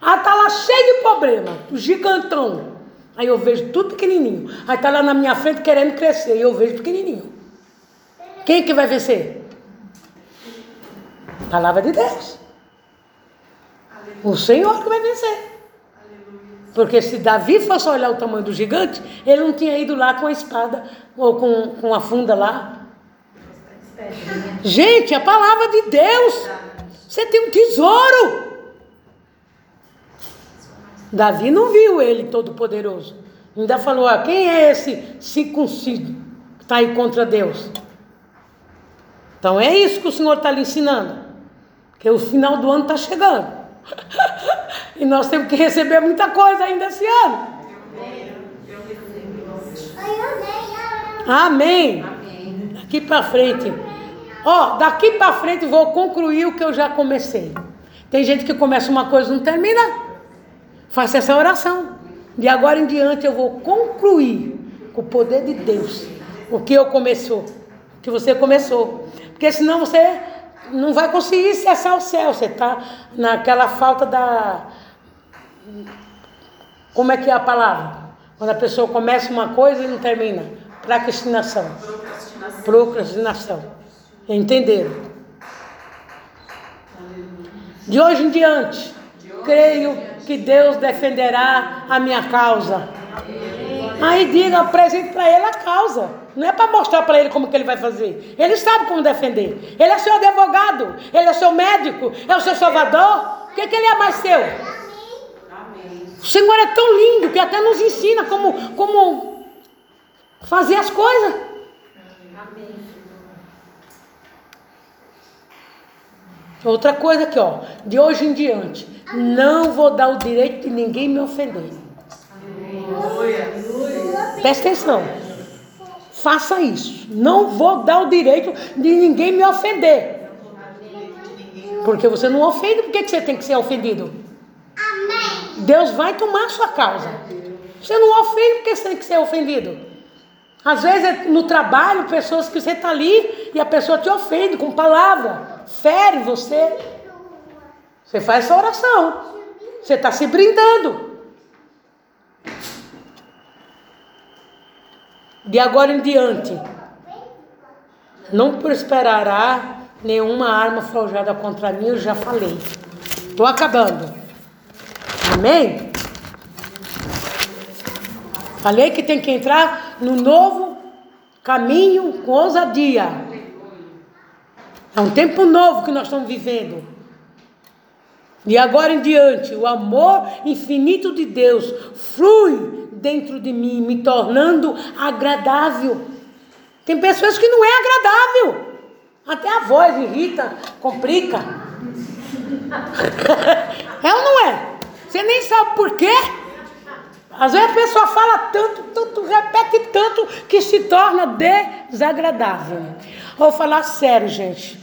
Ah, tá lá cheio de problema, gigantão. Aí eu vejo tudo pequenininho. Aí tá lá na minha frente querendo crescer, e eu vejo pequenininho. Quem que vai vencer? Palavra de Deus. O Senhor que vai vencer. Porque se Davi fosse olhar o tamanho do gigante, ele não tinha ido lá com a espada ou com, com a funda lá. Gente, a palavra de Deus. Você tem um tesouro. Davi não viu ele todo poderoso. Ainda falou: ah, quem é esse circuncido que está aí contra Deus? Então é isso que o Senhor está lhe ensinando. Que o final do ano está chegando. e nós temos que receber muita coisa ainda esse ano. Amém. Daqui para frente. Ó, daqui para frente vou concluir o que eu já comecei. Tem gente que começa uma coisa e não termina. Faça essa oração. De agora em diante eu vou concluir com o poder de Deus o que eu começou, o que você começou. Porque senão você não vai conseguir acessar o céu. Você está naquela falta da. Como é que é a palavra? Quando a pessoa começa uma coisa e não termina. Procrastinação. Procrastinação. Entenderam? De hoje em diante, creio que Deus defenderá a minha causa. Aí diga, apresente para ele a causa. Não é para mostrar para ele como que ele vai fazer. Ele sabe como defender. Ele é seu advogado, ele é seu médico, é o seu salvador. O que, que ele é mais seu? O Senhor é tão lindo que até nos ensina como, como fazer as coisas. Outra coisa aqui, ó. De hoje em diante, não vou dar o direito de ninguém me ofender. Presta atenção. faça isso. Não vou dar o direito de ninguém me ofender. Porque você não ofende, por que você tem que ser ofendido? Deus vai tomar a sua causa. Você não ofende porque você tem que ser ofendido. Às vezes é no trabalho, pessoas que você está ali e a pessoa te ofende com palavra, fere você. Você faz essa oração. Você está se brindando. De agora em diante, não prosperará nenhuma arma forjada contra mim, eu já falei. Estou acabando. Amém? Falei que tem que entrar no novo caminho com ousadia. É um tempo novo que nós estamos vivendo. De agora em diante, o amor infinito de Deus flui dentro de mim, me tornando agradável. Tem pessoas que não é agradável. Até a voz irrita, complica. é ou não é? Você nem sabe por quê. Às vezes a pessoa fala tanto, tanto, repete tanto que se torna desagradável. Vou falar sério, gente.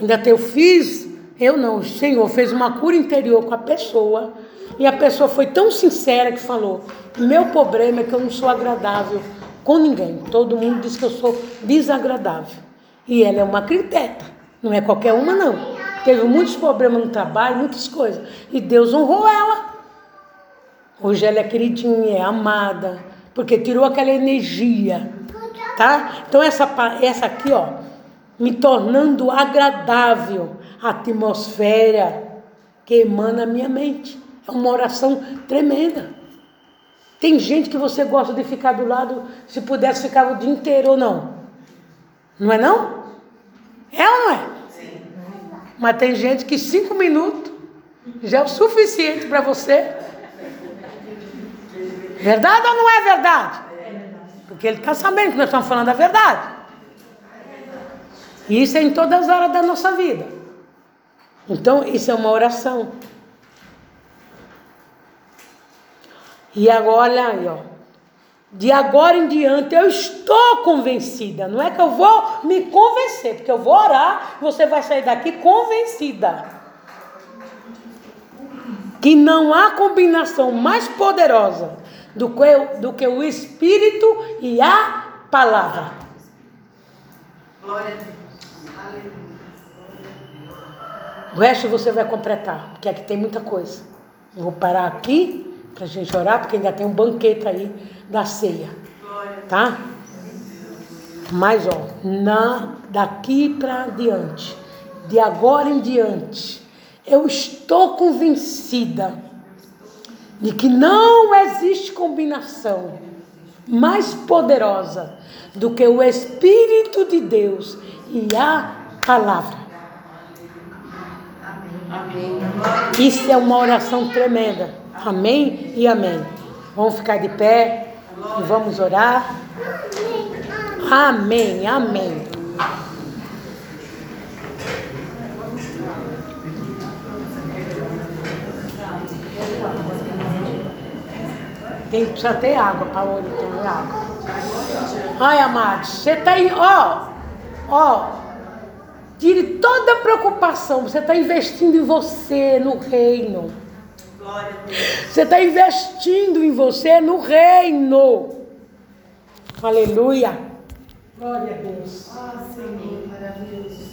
Ainda eu fiz, eu não, o Senhor fez uma cura interior com a pessoa. E a pessoa foi tão sincera que falou: Meu problema é que eu não sou agradável com ninguém. Todo mundo diz que eu sou desagradável. E ela é uma arquiteta, não é qualquer uma, não. Teve muitos problemas no trabalho, muitas coisas. E Deus honrou ela. Hoje ela é queridinha, é amada, porque tirou aquela energia, tá? Então essa, essa aqui, ó, me tornando agradável a atmosfera que emana a minha mente. É uma oração tremenda. Tem gente que você gosta de ficar do lado, se pudesse ficar o dia inteiro ou não. Não é não? É ou não é? Sim. Mas tem gente que cinco minutos já é o suficiente para você. Verdade ou não é verdade? Porque ele está sabendo que nós estamos falando a verdade. E isso é em todas as áreas da nossa vida. Então, isso é uma oração. E agora, olha aí, ó. De agora em diante eu estou convencida. Não é que eu vou me convencer, porque eu vou orar, você vai sair daqui convencida. Que não há combinação mais poderosa do que, do que o Espírito e a palavra. Glória a Deus. O resto você vai completar, porque aqui tem muita coisa. Vou parar aqui para a gente orar, porque ainda tem um banquete aí da ceia. Tá? Mas, ó, na, daqui para diante, de agora em diante, eu estou convencida de que não existe combinação mais poderosa do que o Espírito de Deus e a palavra. Amém. Isso é uma oração tremenda. Amém e amém. Vamos ficar de pé e vamos orar. Amém, amém. Tem que precisar ter água para o olho ter água. Ai, amados, você está aí, ó, ó, tire toda a preocupação. Você está investindo em você, no reino. Você está investindo em você no reino. Aleluia. Glória a Deus. Ah, Senhor, maravilhoso.